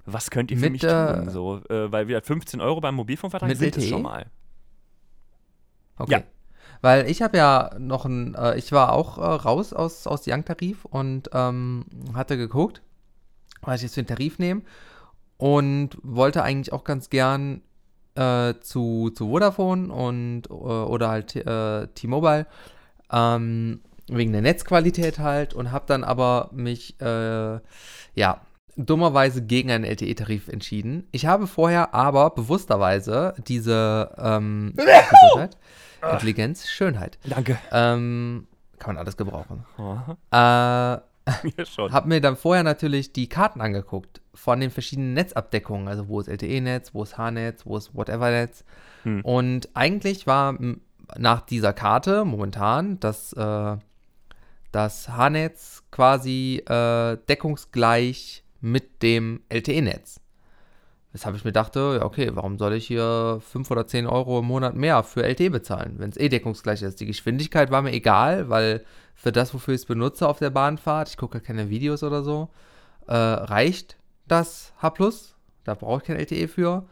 Was könnt ihr für Mit, mich tun? So, äh, weil wieder 15 Euro beim Mobilfunkvertrag sind es LTE? schon mal. Okay. Ja. Weil ich habe ja noch ein, äh, ich war auch äh, raus aus, aus Young-Tarif und ähm, hatte geguckt, was ich jetzt für einen Tarif nehme und wollte eigentlich auch ganz gern äh, zu, zu Vodafone und äh, oder halt äh, T-Mobile ähm, wegen der Netzqualität halt und habe dann aber mich äh, ja dummerweise gegen einen LTE-Tarif entschieden. Ich habe vorher aber bewussterweise diese ähm, Gesundheit, Intelligenz, Schönheit, Danke. ähm, kann man alles gebrauchen. Aha. Äh, [laughs] Ja, schon. habe mir dann vorher natürlich die Karten angeguckt von den verschiedenen Netzabdeckungen, also wo ist LTE-Netz, wo ist H-Netz, wo ist Whatever-Netz. Hm. Und eigentlich war nach dieser Karte momentan das, äh, das H-Netz quasi äh, deckungsgleich mit dem LTE-Netz. Weshalb ich mir dachte, ja, okay, warum soll ich hier 5 oder 10 Euro im Monat mehr für LTE bezahlen, wenn es eh deckungsgleich ist? Die Geschwindigkeit war mir egal, weil für das, wofür ich es benutze auf der Bahnfahrt, ich gucke keine Videos oder so, äh, reicht das H+. Da brauche ich kein LTE für.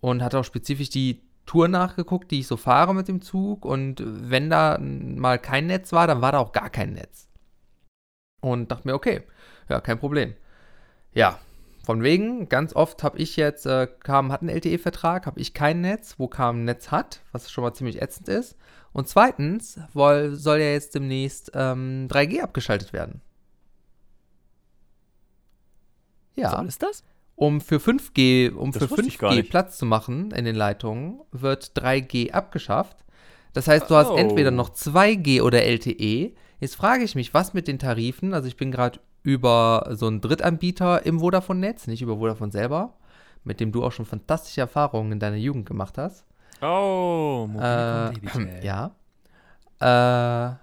Und hatte auch spezifisch die Tour nachgeguckt, die ich so fahre mit dem Zug. Und wenn da mal kein Netz war, dann war da auch gar kein Netz. Und dachte mir, okay, ja, kein Problem. Ja, von wegen, ganz oft habe ich jetzt, äh, kam, hat einen LTE-Vertrag, habe ich kein Netz, wo kam ein Netz hat, was schon mal ziemlich ätzend ist. Und zweitens woll, soll ja jetzt demnächst ähm, 3G abgeschaltet werden. Ja. Soll ist das? Um für 5G, um Das für wusste ich gar 5G nicht. Platz zu machen in den Leitungen, wird 3G abgeschafft. Das heißt, du hast Oh. entweder noch 2G oder LTE. Jetzt frage ich mich, was mit den Tarifen? Also ich bin gerade über so einen Drittanbieter im Vodafone-Netz, nicht über Vodafone selber, mit dem du auch schon fantastische Erfahrungen in deiner Jugend gemacht hast. Oh, Äh, Mobilcom Babytel. [clears throat] ja. Äh,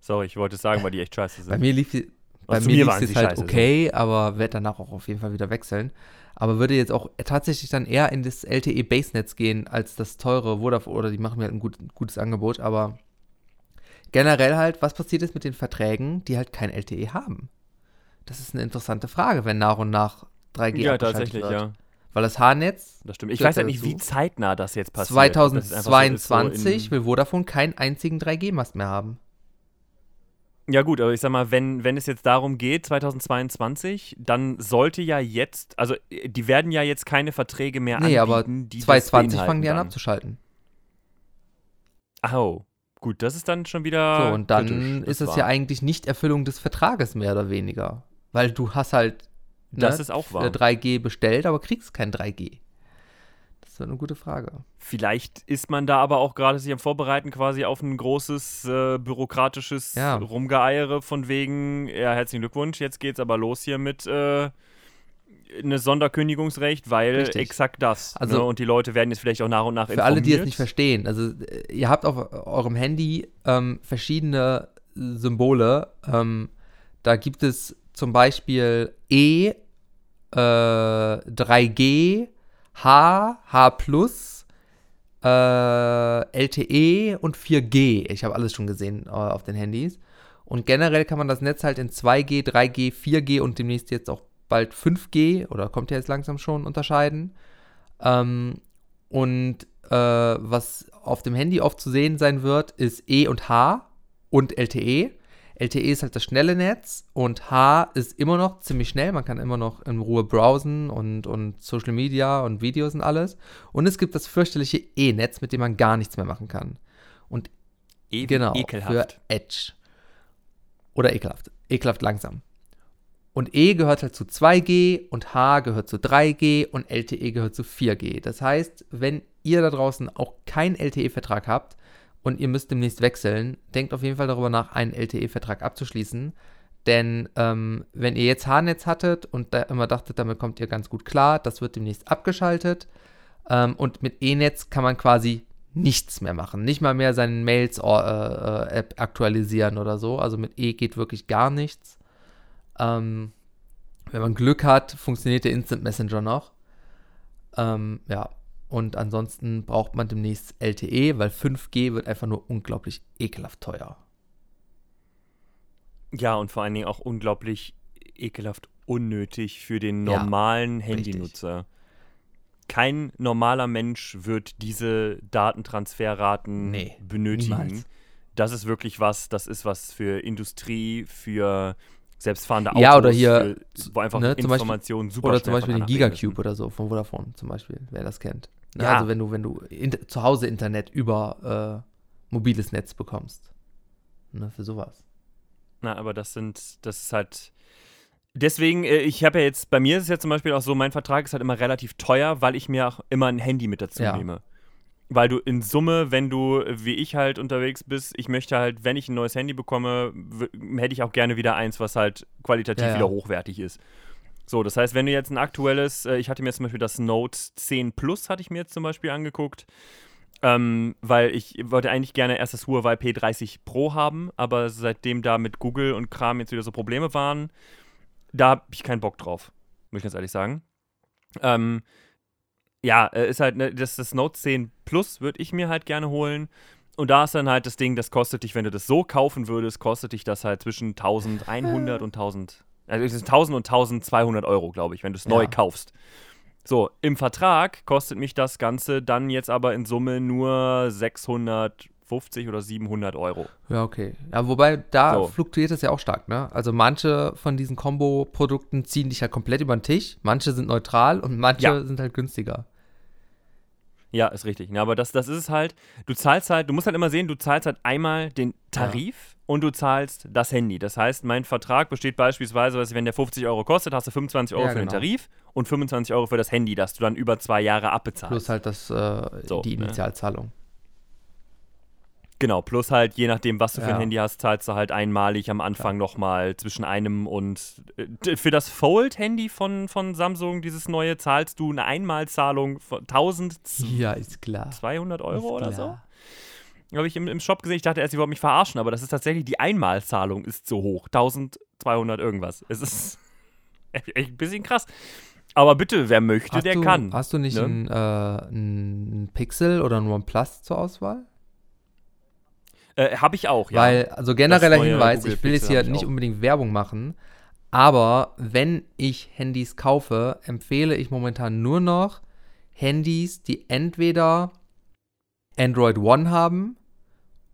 Sorry, ich wollte es sagen, weil die echt scheiße bei sind. mir lief sie- bei mir lief es sie halt scheiße, so. okay, aber werde danach auch auf jeden Fall wieder wechseln. Aber würde jetzt auch tatsächlich dann eher in das LTE Base-Netz gehen, als das teure Vodafone, oder die machen mir halt ein gut, gutes Angebot, aber generell halt, was passiert ist mit den Verträgen, die halt kein LTE haben? Das ist eine interessante Frage, wenn nach und nach 3G ja, tatsächlich, wird. ja. Weil das H-Netz Das stimmt. Ich weiß halt nicht, wie zeitnah das jetzt passiert. Ob das jetzt einfach so ist, so 2022 in- will Vodafone keinen einzigen 3G-Mast mehr haben. Ja gut, aber ich sag mal, wenn, wenn es jetzt darum geht, 2022, dann sollte ja jetzt, also die werden ja jetzt keine Verträge mehr Nee, aber anbieten, die das 2020 fangen die an beinhalten abzuschalten. dann. Oh, gut, das ist dann schon wieder So, und dann ist das es ja eigentlich nicht Erfüllung des Vertrages mehr oder weniger. Weil du hast halt Das ne, ist auch äh, wahr. 3G bestellt, aber kriegst kein 3G. Das ist eine gute Frage. Vielleicht ist man da aber auch gerade sich am Vorbereiten quasi auf ein großes äh, bürokratisches Ja. Rumgeeiere von wegen, ja, herzlichen Glückwunsch, jetzt geht's aber los hier mit äh, eine Sonderkündigungsrecht, weil Richtig. exakt das. Also- ne? Und die Leute werden jetzt vielleicht auch nach und nach Für alle, die es informiert. nicht verstehen, also äh, ihr habt auf eurem Handy ähm, verschiedene Symbole. Ähm, da gibt es zum Beispiel E, äh, 3G, H, H+, äh, LTE und 4G. Ich habe alles schon gesehen äh, auf den Handys. Und generell kann man das Netz halt in 2G, 3G, 4G und demnächst jetzt auch bald 5G oder kommt ja jetzt langsam schon unterscheiden. Ähm, und äh, was auf dem Handy oft zu sehen sein wird, ist E und H und LTE. LTE ist halt das schnelle Netz und H ist immer noch ziemlich schnell. Man kann immer noch in Ruhe browsen und, und Social Media und Videos und alles. Und es gibt das fürchterliche E-Netz, mit dem man gar nichts mehr machen kann. Und E genau, ekelhaft. für Edge. Oder ekelhaft. Ekelhaft langsam. Und E gehört halt zu 2G und H gehört zu 3G und LTE gehört zu 4G. Das heißt, wenn ihr da draußen auch keinen LTE-Vertrag habt und ihr müsst demnächst wechseln, denkt auf jeden Fall darüber nach, einen LTE-Vertrag abzuschließen. Denn ähm, wenn ihr jetzt H-Netz hattet und da immer dachtet, damit kommt ihr ganz gut klar, das wird demnächst abgeschaltet. Ähm, und mit E-Netz kann man quasi nichts mehr machen. Nicht mal mehr seine Mails-App aktualisieren oder so. Also mit E geht wirklich gar nichts. Ähm, wenn man Glück hat, funktioniert der Instant Messenger noch. Ähm, ja, und ansonsten braucht man demnächst LTE, weil 5G wird einfach nur unglaublich ekelhaft teuer. Ja, und vor allen Dingen auch unglaublich ekelhaft unnötig für den Ja, normalen richtig. Handynutzer. Kein normaler Mensch wird diese Datentransferraten Nee, benötigen. niemals. Das ist wirklich was, das ist was für Industrie, für selbstfahrende Autos, Ja, oder hier, für, wo einfach ne, zum Beispiel- Informationen super Oder zum Beispiel den Gigacube oder so von Vodafone zum Beispiel, wer das kennt. Ne, Ja. Also wenn du, wenn du in, zu Hause Internet über äh, mobiles Netz bekommst. Ne, für sowas. Na, aber das sind, das ist halt. Deswegen, äh, ich habe ja jetzt, bei mir ist es ja zum Beispiel auch so, mein Vertrag ist halt immer relativ teuer, weil ich mir auch immer ein Handy mit dazu Ja. nehme. Weil du in Summe, wenn du wie ich halt unterwegs bist, ich möchte halt, wenn ich ein neues Handy bekomme, hätte ich auch gerne wieder eins, was halt qualitativ Ja, ja. wieder hochwertig ist. So, das heißt, wenn du jetzt ein aktuelles, äh, ich hatte mir zum Beispiel das Note 10 Plus, hatte ich mir jetzt zum Beispiel angeguckt. Ähm, weil ich wollte eigentlich gerne erst das Huawei P30 Pro haben, aber seitdem da mit Google und Kram jetzt wieder so Probleme waren, da habe ich keinen Bock drauf, muss ich ganz ehrlich sagen. Ähm, ja, äh, ist halt, ne, das, das Note 10 Plus würde ich mir halt gerne holen. Und da ist dann halt das Ding, das kostet dich, wenn du das so kaufen würdest, kostet dich das halt zwischen 1100 und 1000, also es ist 1000 und 1200 Euro, glaube ich, wenn du es neu Ja. kaufst. So, im Vertrag kostet mich das Ganze dann jetzt aber in Summe nur 650 oder 700 Euro. Ja, okay. Ja, wobei da So. fluktuiert es ja auch stark, ne? Also manche von diesen Kombo-Produkten ziehen dich halt komplett über den Tisch, manche sind neutral und manche Ja. sind halt günstiger. Ja, ist richtig. Ja, aber das, das ist es halt, du zahlst halt, du musst halt immer sehen, du zahlst halt einmal den Tarif und du zahlst das Handy. Das heißt, mein Vertrag besteht beispielsweise, dass wenn der 50 Euro kostet, hast du 25 Euro Ja, für den genau. Tarif und 25 Euro für das Handy, das du dann über zwei Jahre abbezahlst. Plus halt das, äh, So, die ne? Initialzahlung. Genau, plus halt, je nachdem, was du für Ja. ein Handy hast, zahlst du halt einmalig am Anfang nochmal zwischen einem und. äh, Für das Fold-Handy von, von Samsung, dieses neue, zahlst du eine Einmalzahlung von 1200 Ja, ist klar. Euro Ist oder so. Habe ich im, im Shop gesehen, ich dachte erst, sie wollten mich verarschen, aber das ist tatsächlich, die Einmalzahlung ist so hoch. 1200 irgendwas. Es ist [laughs] echt ein bisschen krass. Aber bitte, wer möchte, Hast der du, kann. Hast du nicht ne? ein, äh, ein Pixel oder ein OnePlus zur Auswahl? Äh, Habe ich auch, ja. Weil, also genereller Hinweis, Google ich will jetzt hier nicht auch. unbedingt Werbung machen, aber wenn ich Handys kaufe, empfehle ich momentan nur noch Handys, die entweder Android One haben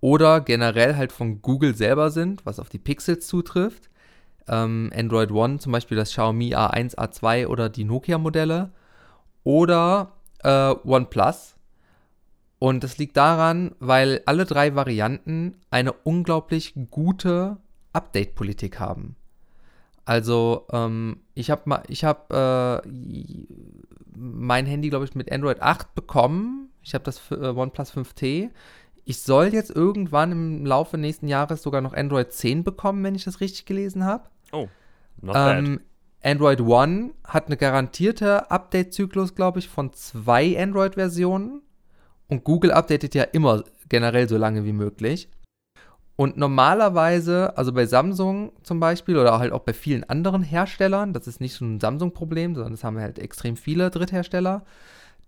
oder generell halt von Google selber sind, was auf die Pixels zutrifft. Ähm, Android One, zum Beispiel das Xiaomi A1, A2 oder die Nokia-Modelle. Oder äh, OnePlus. Und das liegt daran, weil alle drei Varianten eine unglaublich gute Update-Politik haben. Also, ähm, ich habe ich hab, äh, mein Handy, glaube ich, mit Android 8 bekommen. Ich habe das äh, OnePlus 5T. Ich soll jetzt irgendwann im Laufe nächsten Jahres sogar noch Android 10 bekommen, wenn ich das richtig gelesen habe. oh, not bad. Ähm, Android One hat eine garantierte Update-Zyklus, glaube ich, von zwei Android-Versionen. Und Google updatet ja immer generell so lange wie möglich. Und normalerweise, also bei Samsung zum Beispiel oder halt auch bei vielen anderen Herstellern, das ist nicht so ein Samsung-Problem, sondern das haben halt extrem viele Dritthersteller,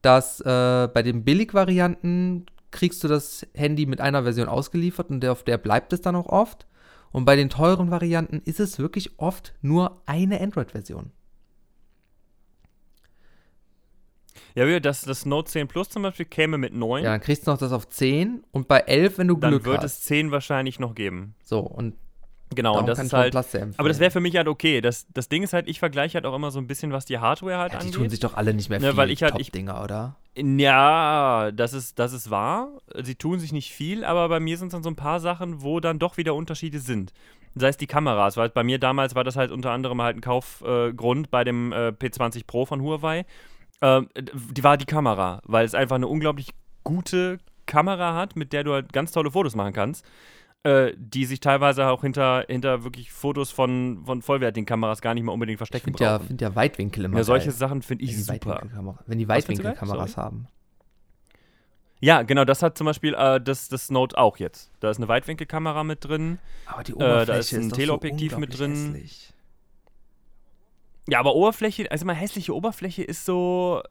dass äh, bei den Billig-Varianten kriegst du das Handy mit einer Version ausgeliefert und auf der bleibt es dann auch oft. Und bei den teuren Varianten ist es wirklich oft nur eine Android-Version. ja, wie das, das Note 10 Plus zum Beispiel käme mit 9. Ja, dann kriegst du noch das auf 10 und bei 11, wenn du dann Glück wird hast. es 10 wahrscheinlich noch geben. so, und Genau, darum und das ist halt. Aber das wäre für mich halt okay. Das, das Ding ist halt, ich vergleiche halt auch immer so ein bisschen, was die Hardware halt ja, die angeht. tun sich doch alle nicht mehr Ne, viel weil ich halt- ich- Top-Dinger, oder? Ja, das ist, das ist wahr. Sie tun sich nicht viel, aber bei mir sind es dann so ein paar Sachen, wo dann doch wieder Unterschiede sind. Sei es die Kameras, weil bei mir damals war das halt unter anderem halt ein Kaufgrund äh, bei dem äh, P20 Pro von Huawei. Ähm, die war die Kamera, weil es einfach eine unglaublich gute Kamera hat, mit der du halt ganz tolle Fotos machen kannst. Äh, die sich teilweise auch hinter, hinter wirklich Fotos von, von vollwertigen Kameras gar nicht mehr unbedingt Ich verstecken finde ja, brauchen. find ja Weitwinkel immer Ja, solche geil, Sachen finde ich super. Wenn die? Weitwinkelkameras haben. Ja, genau, das hat zum Beispiel äh, das, das Note auch jetzt. Da ist eine Weitwinkelkamera mit drin. Aber die da Oberfläche ist ein doch Teleobjektiv so mit drin. hässlich. Ja, aber Oberfläche, also mal hässliche Oberfläche ist so.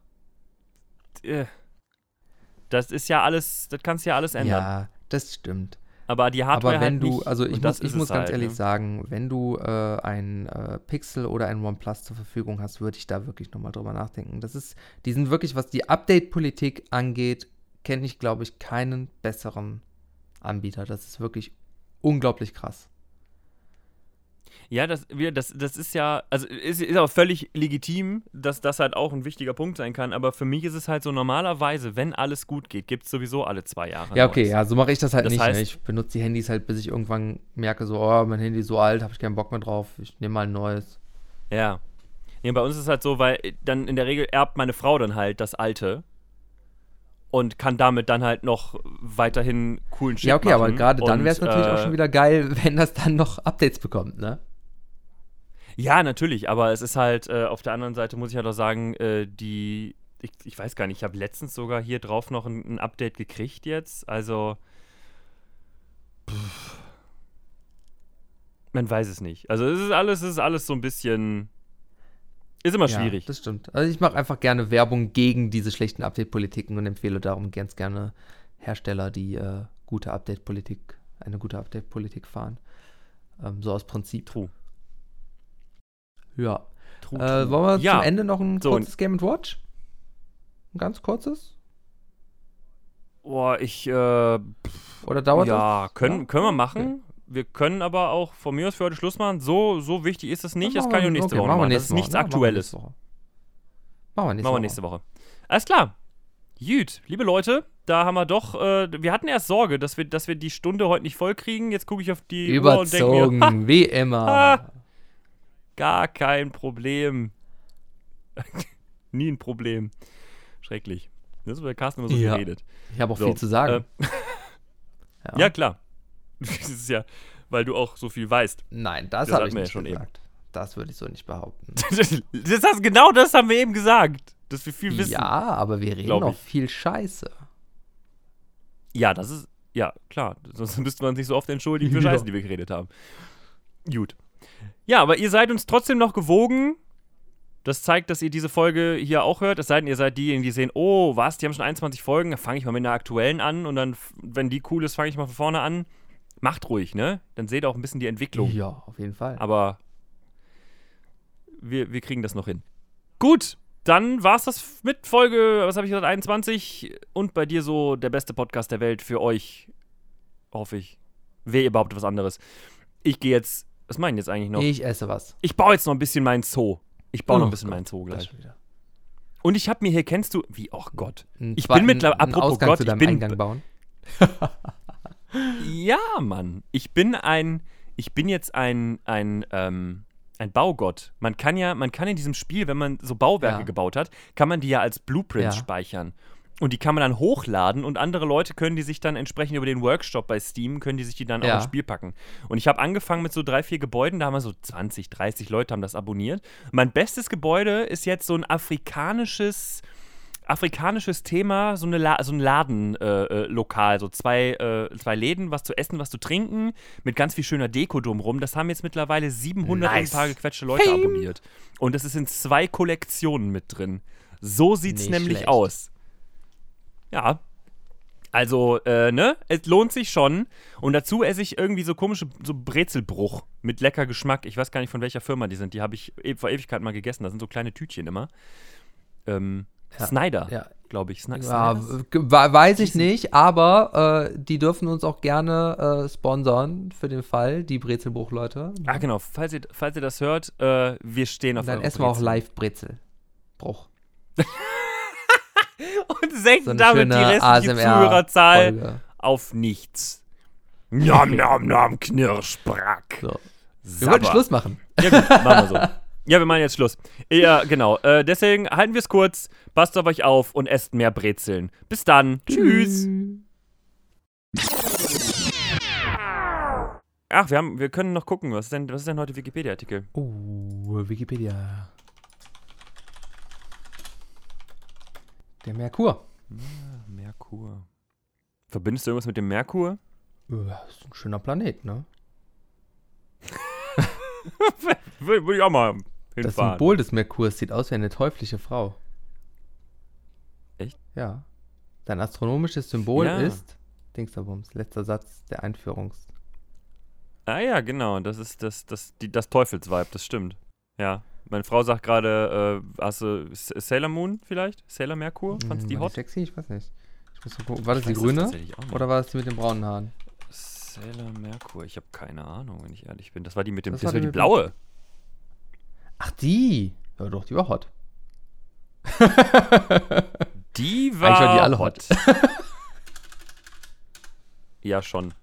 Äh, das ist ja alles, das kannst du ja alles ändern. Ja, das stimmt. Aber die Hardware Aber wenn halt du, nicht. also ich muss, ich muss ganz halt, ehrlich ne? sagen, wenn du äh, ein äh, Pixel oder ein OnePlus zur Verfügung hast, würde ich da wirklich nochmal drüber nachdenken. Das ist, die sind wirklich, was die Update-Politik angeht, kenne ich, glaube ich, keinen besseren Anbieter. Das ist wirklich unglaublich krass. Ja, das, wir, das, das ist ja, also ist, ist auch völlig legitim, dass das halt auch ein wichtiger Punkt sein kann. Aber für mich ist es halt so normalerweise, wenn alles gut geht, gibt es sowieso alle zwei Jahre. Ja, okay, Neues. ja, so mache ich das halt Das nicht. heißt- ne? Ich benutze die Handys halt, bis ich irgendwann merke, so, oh, mein Handy ist so alt, habe ich keinen Bock mehr drauf. Ich nehme mal ein neues. Ja. Nee, bei uns ist es halt so, weil dann in der Regel erbt meine Frau dann halt das alte und kann damit dann halt noch weiterhin coolen Shit ja, okay, aber machen. gerade dann wäre es natürlich auch äh, schon wieder geil, [laughs] wenn das dann noch Updates bekommt, ne? Ja, natürlich, aber es ist halt, äh, auf der anderen Seite muss ich halt auch sagen, äh, die, ich, ich weiß gar nicht, ich habe letztens sogar hier drauf noch ein, ein Update gekriegt jetzt. Also. Pff, man weiß es nicht. Also es ist alles, es ist alles so ein bisschen. Ist immer schwierig. Ja, das stimmt. Also ich mache einfach gerne Werbung gegen diese schlechten Update-Politiken und empfehle darum ganz gerne Hersteller, die äh, gute Update-Politik, eine gute Update-Politik fahren. Ähm, so aus Prinzip. True. Ja. True, Äh, true. wollen wir Ja. zum Ende noch ein So, kurzes Game Watch? Ein ganz kurzes? Boah, ich. Äh, Oder dauert ja, das? können, Ja? können wir machen. Wir können aber auch von mir aus für heute Schluss machen. So, so wichtig ist es nicht. Das kann ich nächste okay, Woche machen. Das ist nichts Woche, ne? Machen wir Aktuelles. nächste Woche. Machen wir nächste Woche. Woche. Alles klar. Gut, liebe Leute, da haben wir doch, äh, wir hatten erst Sorge, dass wir, dass wir die Stunde heute nicht voll kriegen. Jetzt gucke ich auf die Uhr und denke Überzogen, mir, ha, wie immer. Ah. Gar kein Problem. [laughs] Nie ein Problem. Schrecklich. Das ist bei Carsten immer so Ja. geredet. Ich habe auch So, viel zu sagen. äh, [laughs] Ja, klar. [laughs] Das ist ja, weil du auch so viel weißt. Nein, das, Das habe ich ja nicht schon eben. gesagt. Das würde ich so nicht behaupten. Das hast, genau das haben wir eben gesagt. Dass wir viel wissen. Ja, aber wir reden ich. viel Scheiße. Ja, das ist. Ja, klar. Sonst müsste man sich so oft entschuldigen für Ja. Scheiße, die wir geredet haben. Gut. Ja, aber ihr seid uns trotzdem noch gewogen. Das zeigt, dass ihr diese Folge hier auch hört. Es sei denn, ihr seid diejenigen, die sehen, oh, was, die haben schon 21 Folgen, dann fange ich mal mit einer aktuellen an und dann, wenn die cool ist, fange ich mal von vorne an. Macht ruhig, ne? Dann seht ihr auch ein bisschen die Entwicklung. Ja, auf jeden Fall. Aber wir, wir kriegen das noch hin. Gut, dann war's das mit Folge, was habe ich gesagt, 21 und bei dir so der beste Podcast der Welt für euch, hoffe ich. Wer überhaupt was anderes. Ich gehe jetzt, was meinen jetzt eigentlich noch? Ich, ich esse was. baue jetzt noch ein bisschen meinen Zoo. Ich baue noch Oh ein bisschen Gott, meinen Zoo gleich. wieder. Und ich habe mir hier, kennst du, wie, oh Gott. Einen Ich bin mittlerweile- apropos Ausgang Gott, zu ich deinem bin- Eingang bauen. [laughs] Ja, Mann. Ich bin ein, ich bin jetzt ein, ein, ähm, ein Baugott. Man kann ja, man kann in diesem Spiel, wenn man so Bauwerke Ja. gebaut hat, kann man die ja als Blueprints Ja. speichern. Und die kann man dann hochladen und andere Leute können die sich dann entsprechend über den Workshop bei Steam, können die sich die dann auch Ja. ins Spiel packen. Und ich habe angefangen mit so drei, vier Gebäuden, da haben wir so 20, 30 Leute haben das abonniert. Mein bestes Gebäude ist jetzt so ein afrikanisches, afrikanisches Thema, so, eine La so ein Ladenlokal, äh, äh, so zwei, äh, zwei Läden, was zu essen, was zu trinken, mit ganz viel schöner Deko drumrum. Das haben jetzt mittlerweile 700 und ein Nice. paar gequetschte Leute Fame. abonniert. Und das ist in zwei Kollektionen mit drin. So sieht's Nicht nämlich schlecht. aus. Ja. Also, äh, ne? Es lohnt sich schon. Und dazu esse ich irgendwie so komische, so Brezelbruch mit lecker Geschmack. Ich weiß gar nicht, von welcher Firma die sind. Die habe ich e vor Ewigkeit mal gegessen. Das sind so kleine Tütchen immer. Ähm, Ja, Snyder, Ja, glaube ich. Sni ja weiß ich nicht, aber äh, die dürfen uns auch gerne äh, sponsern für den Fall, die Brezelbruch-Leute. Ah, genau. Falls ihr, falls ihr das hört, äh, wir stehen auf Dann eure essen wir auch live Brezelbruch. [laughs] Und senken So damit die restliche Zuhörerzahl auf nichts. Nom, nom, nom, Knirschbrack. So. Wir wollten Schluss machen. Ja, gut, machen wir so. [laughs] Ja, wir machen jetzt Schluss. Ja, genau. Äh, deswegen halten wir es kurz, passt auf euch auf und esst mehr Brezeln. Bis dann. Tschüss. Ach, wir, haben, wir können noch gucken. Was ist denn, was ist denn heute Wikipedia-Artikel? Oh, Wikipedia. Der Merkur. Merkur. Verbindest du irgendwas mit dem Merkur? Ja, Das ist ein schöner Planet, ne? [laughs] Würde würd ich auch mal Das hinfahren. Symbol des Merkurs sieht aus wie eine teuflische Frau. Echt? Ja. Sein astronomisches Symbol Ja. ist Dingsterbums, letzter Satz der Einführungs. Ah ja, genau. Das ist das, das, die, das Teufelsvibe, das stimmt. Ja. Meine Frau sagt gerade, äh, hast du Sailor Moon vielleicht? Sailor Merkur? Fandst du die Hm, hot? sexy? Ich weiß nicht. Ich muss gucken. War das die grüne? Oder war das die mit den braunen Haaren? Sailor Merkur, ich habe keine Ahnung, wenn ich ehrlich bin. Das war die mit dem, Das das, war die die blaue. Ach, die! Ja, doch, die war hot. Die war Eigentlich waren die alle hot. [laughs] ja, schon.